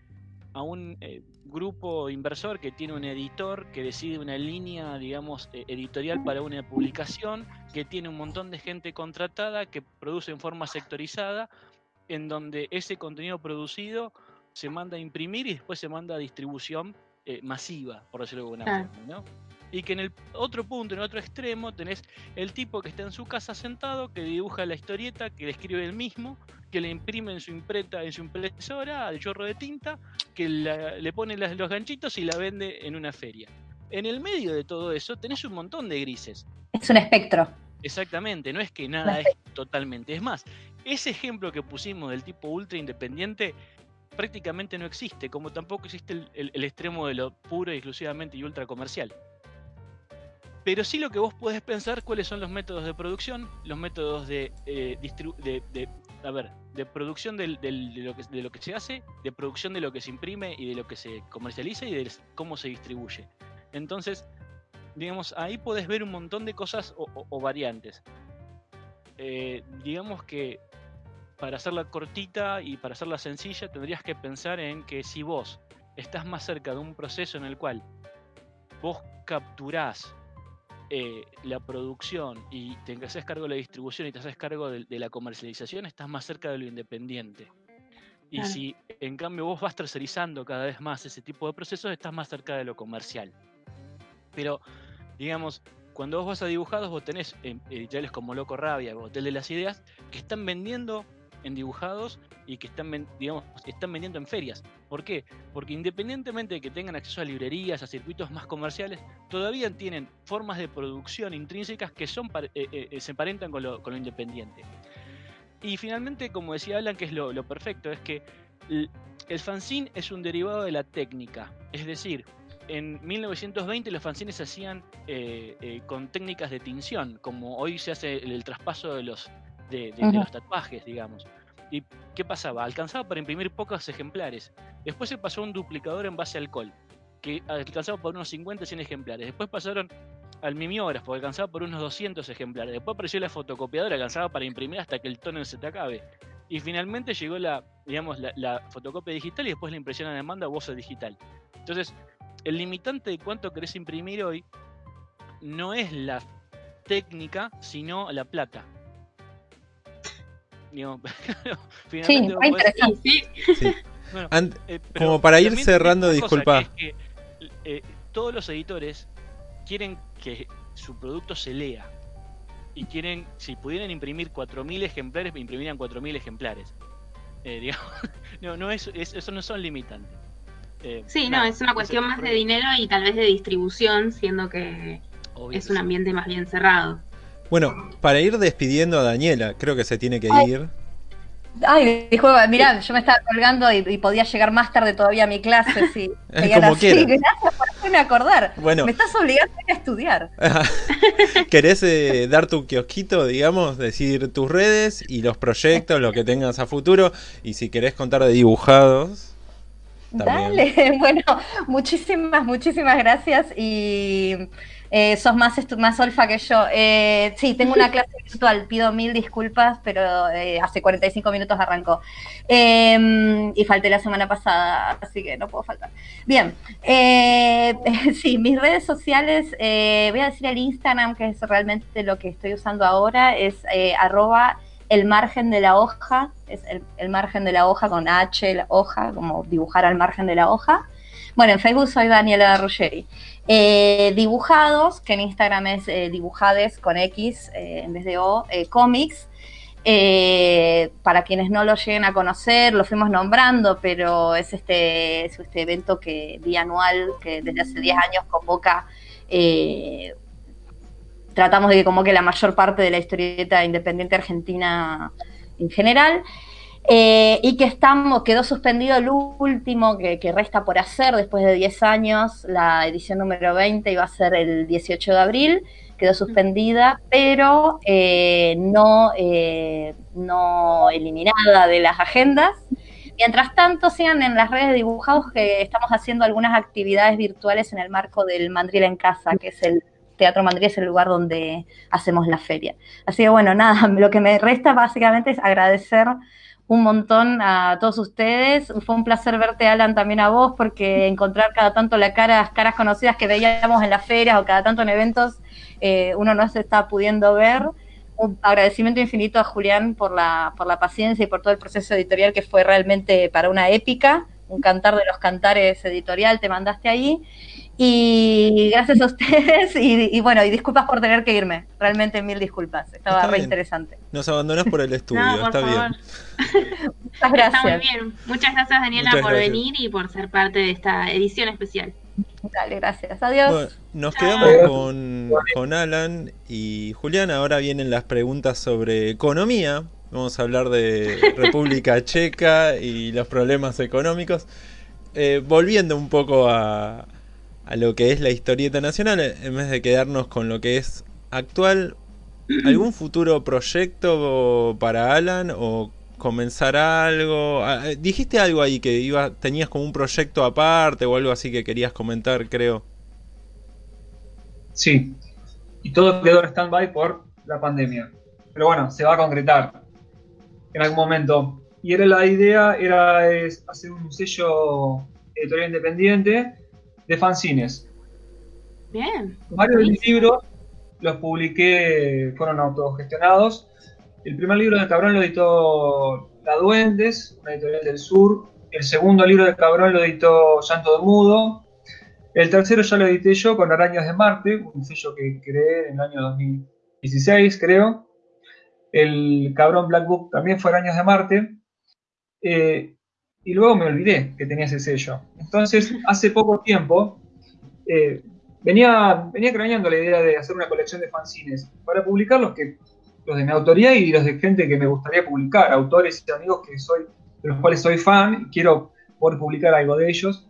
a un eh, grupo inversor que tiene un editor que decide una línea, digamos, eh, editorial para una publicación, que tiene un montón de gente contratada, que produce en forma sectorizada, en donde ese contenido producido se manda a imprimir y después se manda a distribución eh, masiva, por decirlo de alguna Claro. forma, ¿no? Y que en el otro punto, en el otro extremo, tenés el tipo que está en su casa sentado, que dibuja la historieta, que le escribe él mismo, que le imprime en su imprenta, en su impresora, de chorro de tinta, que la- le pone las- los ganchitos y la vende en una feria. En el medio de todo eso tenés un montón de grises. Es un espectro. Exactamente, no es que nada es totalmente. Es más, ese ejemplo que pusimos del tipo ultra independiente prácticamente no existe, como tampoco existe el, extremo de lo puro y exclusivamente ultra comercial. Pero sí lo que vos podés pensar cuáles son los métodos de producción, los métodos de, eh, de, producción de, lo que, se hace, de producción de lo que se imprime y de lo que se comercializa y de cómo se distribuye. Entonces, digamos, ahí podés ver un montón de cosas o variantes. Eh, digamos que para hacerla cortita y para hacerla sencilla, tendrías que pensar en que si vos estás más cerca de un proceso en el cual vos capturás eh, la producción y te haces cargo de la distribución y te haces cargo de, de la comercialización, estás más cerca de lo independiente. Y si en cambio vos vas tercerizando cada vez más ese tipo de procesos, estás más cerca de lo comercial. Pero, digamos, cuando vos vas a dibujados, vos tenés eh, editoriales como Loco Rabia o Hotel de las Ideas que están vendiendo en dibujados y que están, digamos, están vendiendo en ferias. ¿Por qué? Porque independientemente de que tengan acceso a librerías, a circuitos más comerciales, todavía tienen formas de producción intrínsecas que son eh, eh, eh, se emparentan con lo, con lo independiente. Y finalmente, como decía Alan, que es lo, lo perfecto, es que el fanzine es un derivado de la técnica. Es decir, en 1920 los fanzines se hacían eh, eh, con técnicas de tinción, como hoy se hace el, el traspaso de los, de, de- de Ujú. los tatuajes, digamos. ¿Y qué pasaba? Alcanzaba para imprimir pocos ejemplares. Después se pasó a un duplicador en base a alcohol, que alcanzaba por unos 50, 100 ejemplares. Después pasaron al mimeógrafo, alcanzaba por unos 200 ejemplares. Después apareció la fotocopiadora, alcanzaba para imprimir hasta que el tono se te acabe. Y finalmente llegó la, digamos, la, la fotocopia digital y después la impresión a demanda o voz digital. Entonces, el limitante de cuánto querés imprimir hoy no es la técnica, sino la plata. Digo, Sí, finalmente vos muy podés- interesante. Sí, sí. Sí. bueno, Ant- eh, pero Como para ir cerrando, disculpa. que es que, eh, todos los editores quieren que su producto se lea. Y quieren, si pudieran imprimir 4.000 ejemplares, imprimirían 4.000 ejemplares. Eh, digamos, no, no es, es- eso no son limitantes. Eh, Sí, no, es una cuestión más de dinero y tal vez de distribución, siendo que obvio es un sí. ambiente más bien cerrado. Bueno, para ir despidiendo a Daniela, creo que se tiene que Ay. ir. Ay, disculpa, mirá, yo me estaba colgando y, y podía llegar más tarde todavía a mi clase. Si Como así. quieras. Gracias por hacerme acordar. Bueno. Me estás obligando a ir a estudiar. ¿Querés eh, dar tu kiosquito, digamos? Decir tus redes y los proyectos, lo que tengas a futuro. Y si querés contar de dibujados. También. Dale, bueno, muchísimas, muchísimas gracias y eh, sos más, más olfa que yo. Eh, sí, tengo una clase virtual, pido mil disculpas, pero eh, hace 45 minutos arrancó. Eh, y falté la semana pasada, así que no puedo faltar. Bien, eh, sí, mis redes sociales, eh, voy a decir el Instagram, que es realmente lo que estoy usando ahora, es eh, arroba el margen de la hoja, es el, el margen de la hoja con H, la hoja, como dibujar al margen de la hoja. Bueno, en Facebook soy Daniela Ruggeri. Eh, dibujados, que en Instagram es eh, dibujades con X eh, en vez de O, cómics. para quienes no lo lleguen a conocer, lo fuimos nombrando, pero es este, es este evento que bianual que desde hace 10 años convoca tratamos de que como que la mayor parte de la historieta independiente argentina en general. Eh, y que estamos, quedó suspendido el último que, resta por hacer después de 10 años, la edición número 20 iba a ser el 18 de abril, quedó suspendida, pero eh, no, eh, no eliminada de las agendas. Mientras tanto, sigan en las redes de dibujados que estamos haciendo algunas actividades virtuales en el marco del Mandril en Casa, que es el Teatro Mandril, es el lugar donde hacemos la feria. Así que bueno, nada, lo que me resta básicamente es agradecer un montón a todos ustedes. Fue un placer verte, Alan, también a vos, porque encontrar cada tanto las caras, caras conocidas que veíamos en las ferias o cada tanto en eventos, eh, uno no se está pudiendo ver. Un agradecimiento infinito a Julián por la, por la paciencia y por todo el proceso editorial que fue realmente para una épica, un cantar de los cantares editorial, te mandaste ahí. Y gracias a ustedes y, bueno, y disculpas por tener que irme. Realmente mil disculpas. Estaba re interesante. Nos abandonas por el estudio, está bien. Muchas gracias. Está muy bien. Muchas gracias Daniela por venir y por ser parte de esta edición especial. Dale, gracias. Adiós. nos quedamos con, con Alan y Julián. Ahora vienen las preguntas sobre economía. Vamos a hablar de República Checa y los problemas económicos. Eh, volviendo un poco a, a lo que es la historieta nacional, en vez de quedarnos con lo que es actual, ¿algún futuro proyecto para Alan o comenzar algo? Ah, eh, dijiste algo ahí que iba, tenías como un proyecto aparte o algo así que querías comentar, creo. Sí, y todo quedó en stand-by por la pandemia. Pero bueno, se va a concretar en algún momento. Y era la idea, era hacer un sello editorial independiente de fanzines. Bien. Varios de mis libros los publiqué, fueron autogestionados. El primer libro de Cabrón lo editó La Duendes, una editorial del sur. El segundo libro de Cabrón lo editó Llanto de Mudo. El tercero ya lo edité yo con Arañas de Marte, un sello que creé en el año 2016, creo. El Cabrón Black Book también fue Arañas de Marte. Eh, y luego me olvidé que tenía ese sello. Entonces, hace poco tiempo, eh, venía, venía craneando la idea de hacer una colección de fanzines para publicar los, que, los de mi autoría y los de gente que me gustaría publicar, autores y amigos que soy, de los cuales soy fan y quiero poder publicar algo de ellos.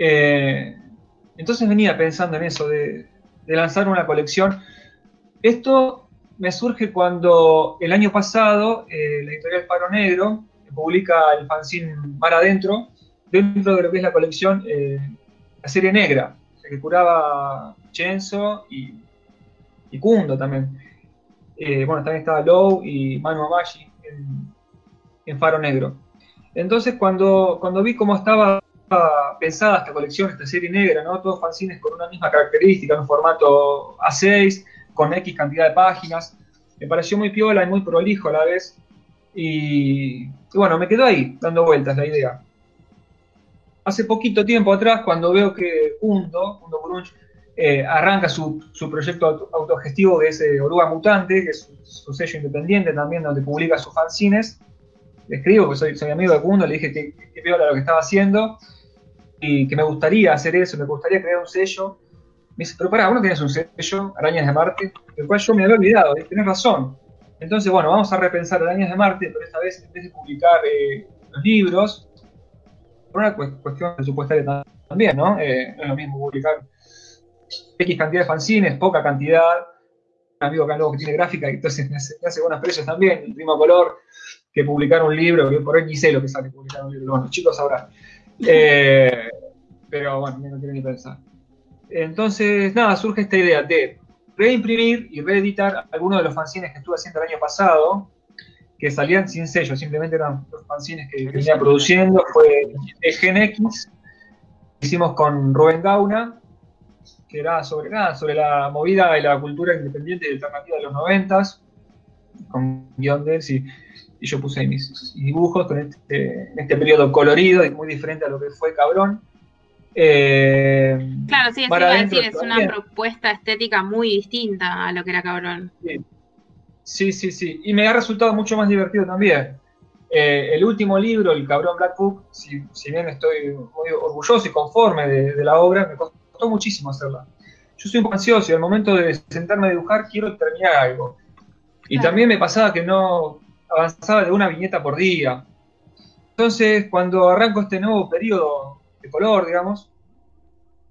Eh, entonces venía pensando en eso, de, lanzar una colección. Esto me surge cuando el año pasado eh, la editorial Paro Negro publica el fanzine Mar Adentro, dentro de lo que es la colección eh, La Serie Negra, que curaba Chenzo y, y Kundo también. Eh, bueno, también estaba Low y Manu Amashi en, Faro Negro. Entonces, cuando, cuando vi cómo estaba pensada esta colección, esta serie negra, ¿no? Todos fanzines con una misma característica, en un formato A6, con X cantidad de páginas. Me pareció muy piola y muy prolijo a la vez. Y, bueno, me quedó ahí, dando vueltas la idea. Hace poquito tiempo atrás, cuando veo que Undo, Undo Brunch, eh, arranca su, proyecto autogestivo que es eh, Oruga Mutante, que es su, sello independiente también, donde publica sus fanzines, le escribo, que soy, soy amigo de Undo, le dije que, que veo lo que estaba haciendo y que me gustaría hacer eso, me gustaría crear un sello. Me dice, pero para, uno tienes un sello, Arañas de Marte, del cual yo me había olvidado, tenés razón. Entonces, bueno, vamos a repensar Arañas de Marte, pero esta vez en vez de publicar eh, los libros, por una cuestión presupuestaria también, ¿no? Eh, no es lo mismo publicar X cantidad de fanzines, poca cantidad. Un amigo acá luego que tiene gráfica, entonces me hace, buenas precios también, el primo color, que publicar un libro, que por hoy ni sé lo que sale publicar un libro. Bueno, chicos sabrán. Eh, pero bueno, no quiero ni pensar. Entonces, nada, surge esta idea de reimprimir y reeditar algunos de los fanzines que estuve haciendo el año pasado, que salían sin sello, simplemente eran los fanzines que, venía produciendo. Fue Gen X, hicimos con Rubén Gauna, que era sobre nada, sobre la movida de la cultura independiente y alternativa de los noventas, con guion de él, y, y yo puse mis, dibujos con este, este periodo colorido y muy diferente a lo que fue Cabrón. Eh, claro, sí, eso iba a decir, es una propuesta estética muy distinta a lo que era Cabrón. Sí. sí, sí, Y me ha resultado mucho más divertido también. Eh, el último libro, El Cabrón Black Book, si, bien estoy muy orgulloso y conforme de, la obra, me costó muchísimo hacerla. Yo soy un poco ansioso y al momento de sentarme a dibujar quiero terminar algo. Y también me pasaba que no avanzaba de una viñeta por día. Entonces, cuando arranco este nuevo periodo de color, digamos,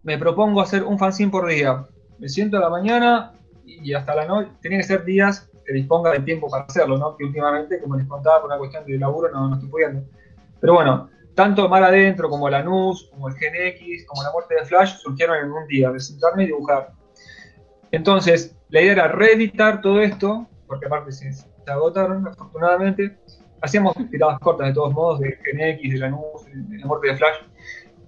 me propongo hacer un fanzine por día. Me siento a la mañana y hasta la noche. Tenía que ser días que disponga de tiempo para hacerlo, ¿no? Que últimamente, como les contaba, por una cuestión de laburo no, no estoy pudiendo. Pero bueno, tanto Mar Adentro como Lanús, como el GNX, como La Muerte de Flash surgieron en un día, de sentarme y dibujar. Entonces, la idea era reeditar todo esto, porque aparte se, se agotaron, afortunadamente. Hacíamos tiradas cortas de todos modos, de GNX, de Lanús, de La Muerte de Flash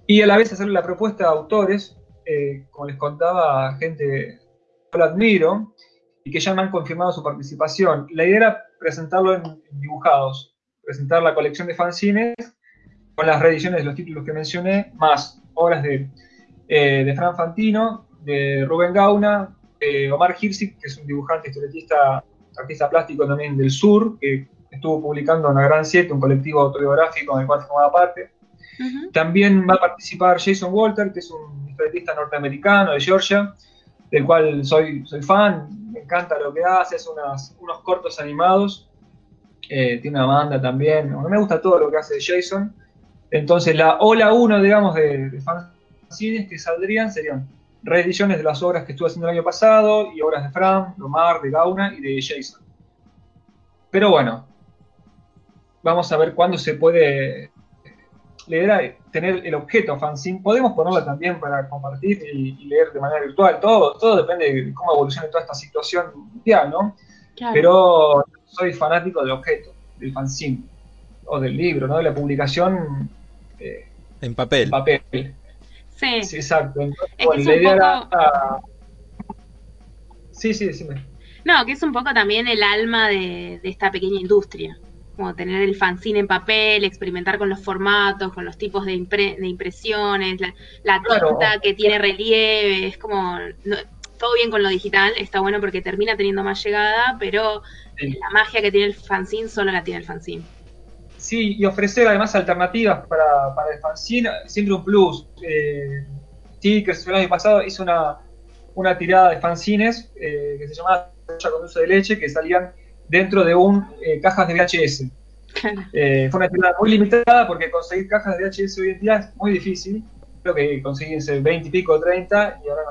y a la vez hacerle la propuesta a autores, eh, como les contaba, gente que lo admiro y que ya me han confirmado su participación. La idea era presentarlo en, dibujados, presentar la colección de fanzines con las reediciones de los títulos que mencioné, más obras de, eh, de Fran Fantino, de Rubén Gauna, de Omar Hirsig, que es un dibujante, historietista, artista plástico también del sur, que estuvo publicando en la Gran 7, un colectivo autobiográfico en el cual formaba parte, también va a participar Jason Walter, que es un historietista norteamericano de Georgia, del cual soy, soy fan, me encanta lo que hace, hace unos cortos animados, eh, tiene una banda también, no me gusta todo lo que hace Jason. Entonces la ola 1, digamos, de, de fanzines que saldrían serían reediciones de las obras que estuve haciendo el año pasado y obras de Fran, de Omar, de Gauna y de Jason. Pero bueno, vamos a ver cuándo se puede la idea es tener el objeto fanzine. Podemos ponerla también para compartir y, leer de manera virtual. Todo, todo depende de cómo evolucione toda esta situación mundial, ¿no? Pero soy fanático del objeto, del fanzine, o del libro, ¿no? De la publicación. Eh, en papel. En papel. Sí. sí exacto. la idea era. Sí, sí, decime. No, que es un poco también el alma de esta pequeña industria como tener el fanzine en papel, experimentar con los formatos, con los tipos de, impresiones, la, tinta que tiene relieve, es como todo bien con lo digital, está bueno porque termina teniendo más llegada, pero la magia que tiene el fanzine solo la tiene el fanzine. Sí, y ofrecer además alternativas para, para el fanzine, siempre un plus. Eh, que el año pasado hizo una, una tirada de fanzines eh, que se llamaba con uso de leche, que salían dentro de un eh, cajas de VHS. Eh, fue una tirada muy limitada porque conseguir cajas de VHS hoy en día es muy difícil. Creo que conseguí 20 y pico, 30 y ahora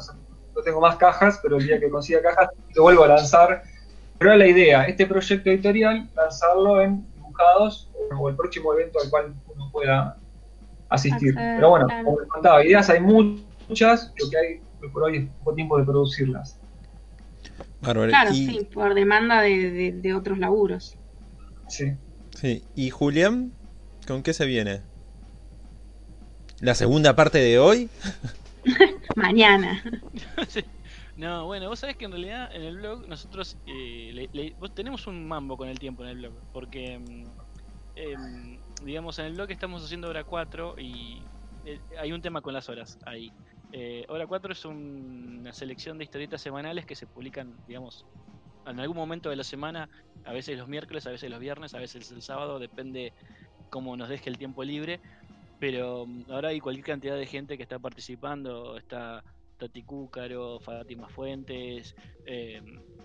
no, tengo más cajas, pero el día que consiga cajas lo vuelvo a lanzar. Pero era la idea, este proyecto editorial, lanzarlo en dibujados o el próximo evento al cual uno pueda asistir. pero bueno, como les contaba, ideas hay muchas, lo que hay por hoy es poco tiempo de producirlas. Claro, sí, por demanda de, otros laburos. Sí. Sí. ¿Y Julián? ¿Con qué se viene? ¿La segunda parte de hoy? Mañana. No, bueno, vos sabés que en realidad en el blog nosotros eh, tenemos un mambo con el tiempo en el blog, porque em, digamos en el blog estamos haciendo hora 4 y eh, hay un tema con las horas ahí. Eh, Hora 4 es una selección de historietas semanales que se publican, digamos, en algún momento de la semana, a veces los miércoles, a veces los viernes, a veces el sábado, depende cómo nos deje el tiempo libre. Pero mm, ahora hay cualquier cantidad de gente que está participando, está Tati Cúcaro, Fátima Fuentes, eh,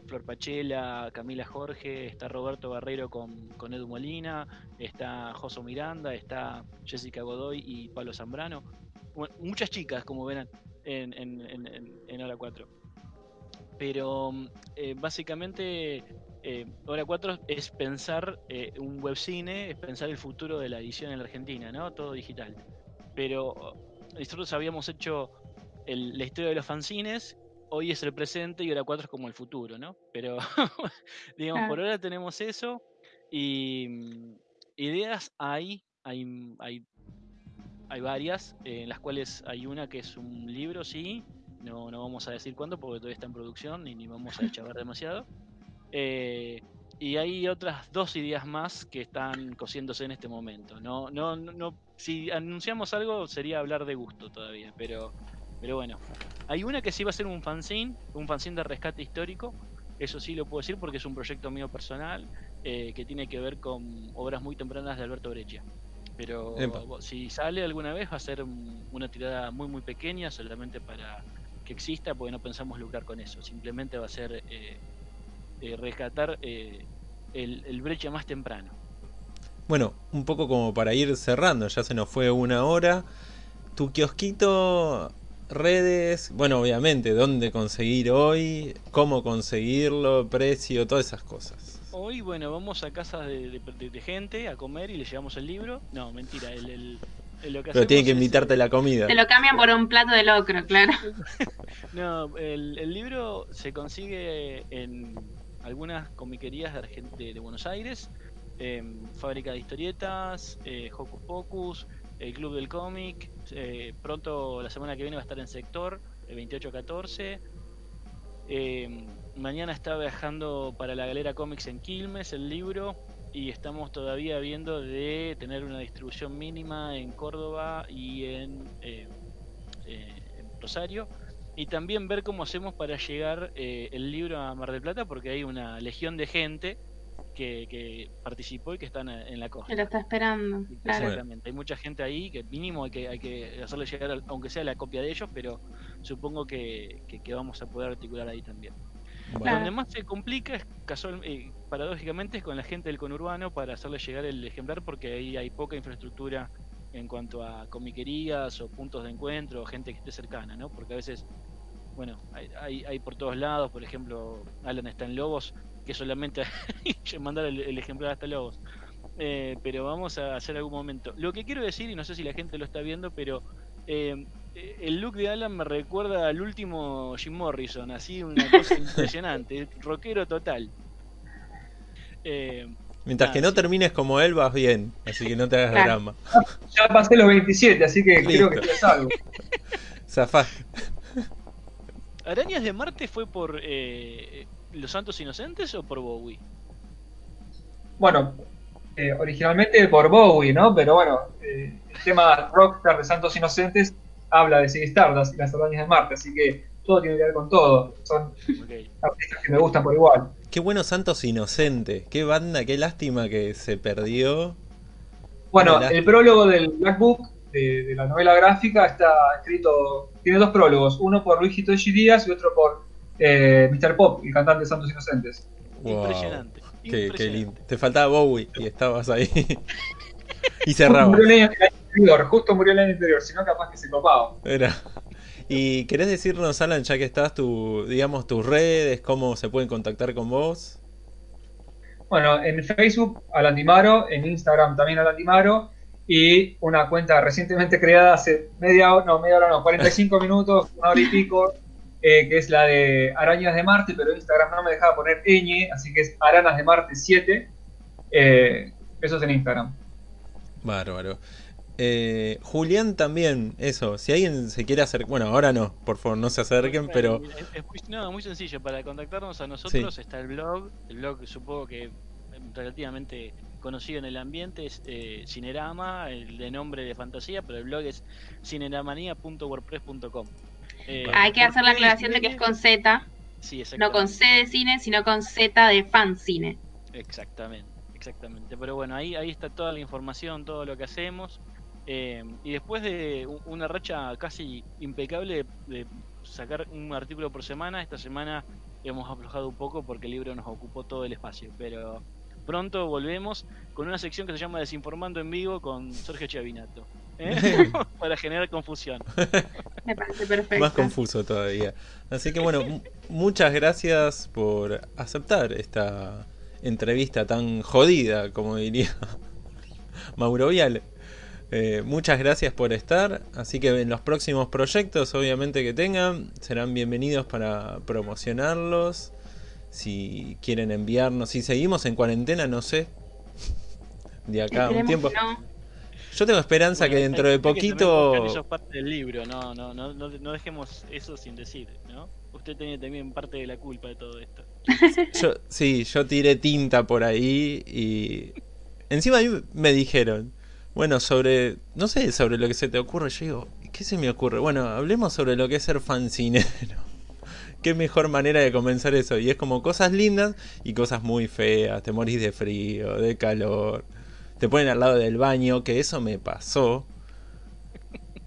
Flor Pachela, Camila Jorge, está Roberto Barreiro con, con Edu Molina, está Joso Miranda, está Jessica Godoy y Pablo Zambrano muchas chicas, como verán, en, en, Hora 4. Pero eh, básicamente eh, Hora 4 es pensar eh, un webcine, es pensar el futuro de la edición en la Argentina, ¿no? Todo digital. Pero nosotros habíamos hecho la historia de los fanzines, hoy es el presente y Hora 4 es como el futuro, ¿no? Pero, digamos, por ahora tenemos eso y mm, ideas hay, hay, hay hay varias, eh, en las cuales hay una que es un libro, sí, no, no vamos a decir cuándo porque todavía está en producción y ni vamos a chavar demasiado. Eh, y hay otras dos ideas más que están cosiéndose en este momento. No, no, no, si anunciamos algo sería hablar de gusto todavía, pero, pero bueno. Hay una que sí va a ser un fanzine, un fanzine de rescate histórico. Eso sí lo puedo decir porque es un proyecto mío personal eh, que tiene que ver con obras muy tempranas de Alberto Breccia. Pero si sale alguna vez va a ser una tirada muy muy pequeña solamente para que exista porque no pensamos lucrar con eso. Simplemente va a ser eh, eh, rescatar el, el Breccia más temprano. Bueno, un poco como para ir cerrando, ya se nos fue una hora. Tu kiosquito redes, bueno, obviamente, dónde conseguir hoy, cómo conseguirlo, precio, todas esas cosas. Hoy, bueno, vamos a casa de, gente a comer y le llevamos el libro. No, mentira, el, lo que Pero tiene que invitarte la comida. Te lo cambian por un plato de locro, claro. no, el, libro se consigue en algunas comiquerías de, de Buenos Aires, Fábrica de Historietas, eh, Hocus Pocus, el Club del Cómic. Eh, pronto, la semana que viene, va a estar en sector, el 28-14. Eh, mañana está viajando para la Galera Comics en Quilmes el libro y estamos todavía viendo de tener una distribución mínima en Córdoba y en, eh, en Rosario y también ver cómo hacemos para llegar el libro a Mar del Plata porque hay una legión de gente que, participó y que están en la costa. Que lo está esperando. Exactamente. Hay mucha gente ahí que mínimo hay que, hay que hacerle llegar, aunque sea la copia de ellos, pero supongo que, que, vamos a poder articular ahí también. Donde más se complica es casual, eh, paradójicamente es con la gente del conurbano para hacerle llegar el ejemplar porque ahí hay poca infraestructura en cuanto a comiquerías o puntos de encuentro o gente que esté cercana, ¿no? Porque a veces, bueno, hay, hay, hay por todos lados, por ejemplo, Alan está en Lobos, que solamente mandar el, ejemplar hasta Lobos. Eh, pero vamos a hacer algún momento. Lo que quiero decir, y no sé si la gente lo está viendo, pero eh, el look de Alan me recuerda al último Jim Morrison, así una cosa impresionante, rockero total. Eh, Mientras que no termines como él, vas bien, así que no te hagas drama. Ya pasé los 27, así que creo que algo. Zafás. Arañas de Marte fue por los Santos Inocentes o por Bowie? Bueno, eh, originalmente por Bowie, ¿no? Pero bueno, eh, el tema Rockstar de Santos Inocentes habla de Ziggy Stardust y las arañas de Marte, así que todo tiene que ver con todo. Son artistas que me gustan por igual. Qué bueno Santos Inocentes, qué banda, qué lástima que se perdió. Bueno, el prólogo del Black Book de, la novela gráfica está escrito, tiene dos prólogos, uno por Luis Hitoshi Díaz y otro por eh, Mr. Pop, el cantante de Santos Inocentes. Impresionante. Qué, lindo. Te faltaba Bowie y estabas ahí. y cerraba. Justo murió el año anterior, justo murió el año anterior, si no capaz que se copaba. Era. ¿Y querés decirnos, Alan, ya que estás, tu, digamos, tus redes, cómo se pueden contactar con vos? Bueno, en Facebook, Alan Dimaro, en Instagram también Alan Dimaro, y una cuenta recientemente creada hace media hora, no, media hora no, 45 minutos, una hora y pico, eh, que es la de Arañas de Marte, pero Instagram no me dejaba poner ñ, así que es Aranas de Marte 7. Eh, eso es en Instagram. Bárbaro. Eh, Julián también, eso, si alguien se quiere hacer, bueno, ahora no, por favor, no se acerquen, pero... Es, muy, muy sencillo, para contactarnos a nosotros está el blog, el blog supongo que relativamente conocido en el ambiente es Cinerama, el de nombre de fantasía, pero el blog es cineramania.wordpress.com. Eh, Hay que hacer la aclaración de que es con Z. no con C de cine, sino con Z de fan cine. Exactamente, exactamente. Pero bueno, ahí, ahí está toda la información, todo lo que hacemos. Eh, y después de una racha casi impecable de sacar un artículo por semana, esta semana hemos aflojado un poco porque el libro nos ocupó todo el espacio. Pero pronto volvemos con una sección que se llama Desinformando en Vivo con Sergio Chavinato. ¿eh? Para generar confusión. Me parece perfecto. Más confuso todavía. Así que bueno, muchas gracias por aceptar esta entrevista tan jodida, como diría Mauro Viale. Eh, muchas gracias por estar. Así que en los próximos proyectos, obviamente que tengan, serán bienvenidos para promocionarlos si quieren enviarnos, si seguimos en cuarentena, no sé. De acá un tiempo. Yo tengo esperanza Bueno, que dentro de hay poquito. Es parte del libro, no, no, no, no, no dejemos eso sin decir, ¿no? Usted tiene también parte de la culpa de todo esto. Yo, sí, yo tiré tinta por ahí y. Encima a mí me dijeron, bueno, sobre. No sé, sobre lo que se te ocurre. Yo digo, ¿qué se me ocurre? Bueno, hablemos sobre lo que es ser fancinero. Qué mejor manera de comenzar eso. Y es como cosas lindas y cosas muy feas. Te morís de frío, de calor. Te ponen al lado del baño, que eso me pasó.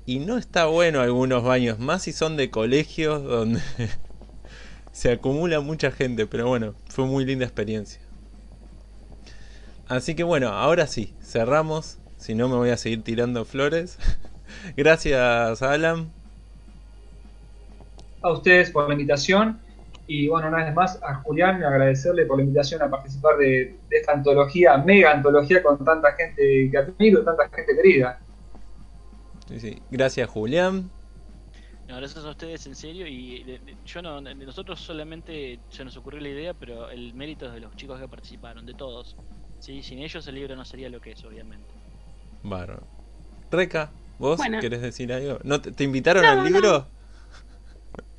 Y no está bueno algunos baños, más si son de colegios donde se acumula mucha gente. Pero bueno, fue muy linda experiencia. Así que bueno, ahora sí, cerramos. Si no me voy a seguir tirando flores. Gracias, Alan. a ustedes por la invitación y bueno, una vez más a Julián agradecerle por la invitación a participar de, de esta antología, mega antología con tanta gente que admiro, tanta gente querida. Sí, sí. Gracias, Julián. No, gracias a ustedes en serio y de- de- yo no, de nosotros solamente se nos ocurrió la idea, pero el mérito es de los chicos que participaron, de todos. Sí, sin ellos el libro no sería lo que es, obviamente. Bárbaro. Reca, ¿vos Bueno. querés decir algo? ¿No te, te invitaron No, al no. libro?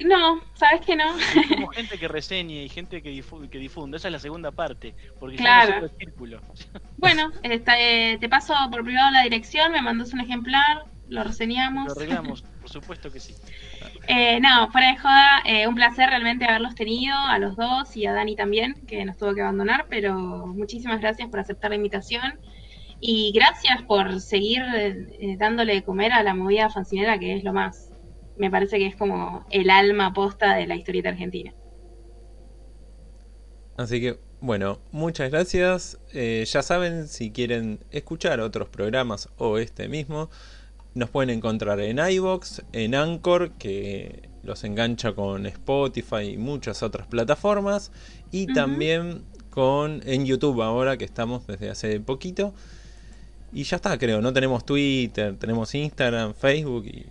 No, ¿sabes que no? Como gente que reseñe y gente que, difu- que difunda, esa es la segunda parte, porque Claro. ya no el círculo. Bueno, esta, eh, te paso por privado la dirección, me mandas un ejemplar, lo reseñamos. Lo arreglamos, por supuesto que sí. Eh, no, fuera de joda, eh, un placer realmente haberlos tenido, a los dos y a Dani también, que nos tuvo que abandonar, pero muchísimas gracias por aceptar la invitación y gracias por seguir eh, dándole de comer a la movida fancinera, que es lo más. Me parece que es como el alma posta de la historieta argentina. Así que, bueno, muchas gracias. Eh, ya saben, si quieren escuchar otros programas o este mismo, nos pueden encontrar en iBox, en Anchor, que los engancha con Spotify y muchas otras plataformas, y también con en YouTube ahora que estamos desde hace poquito. Y ya está, creo. No tenemos Twitter, tenemos Instagram, Facebook y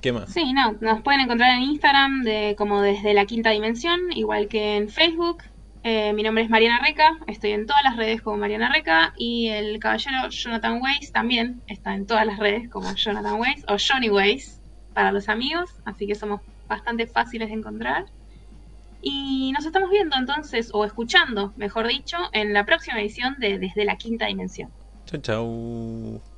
¿qué más? Sí, no, nos pueden encontrar en Instagram de, como desde la quinta dimensión, igual que en Facebook. Eh, mi nombre es Mariana Reca, estoy en todas las redes como Mariana Reca y el caballero Jonathan Weiss también está en todas las redes como Jonathan Weiss o Johnny Weiss para los amigos, así que somos bastante fáciles de encontrar. Y nos estamos viendo entonces, o escuchando, mejor dicho, en la próxima edición de Desde la Quinta Dimensión. Chau, chau.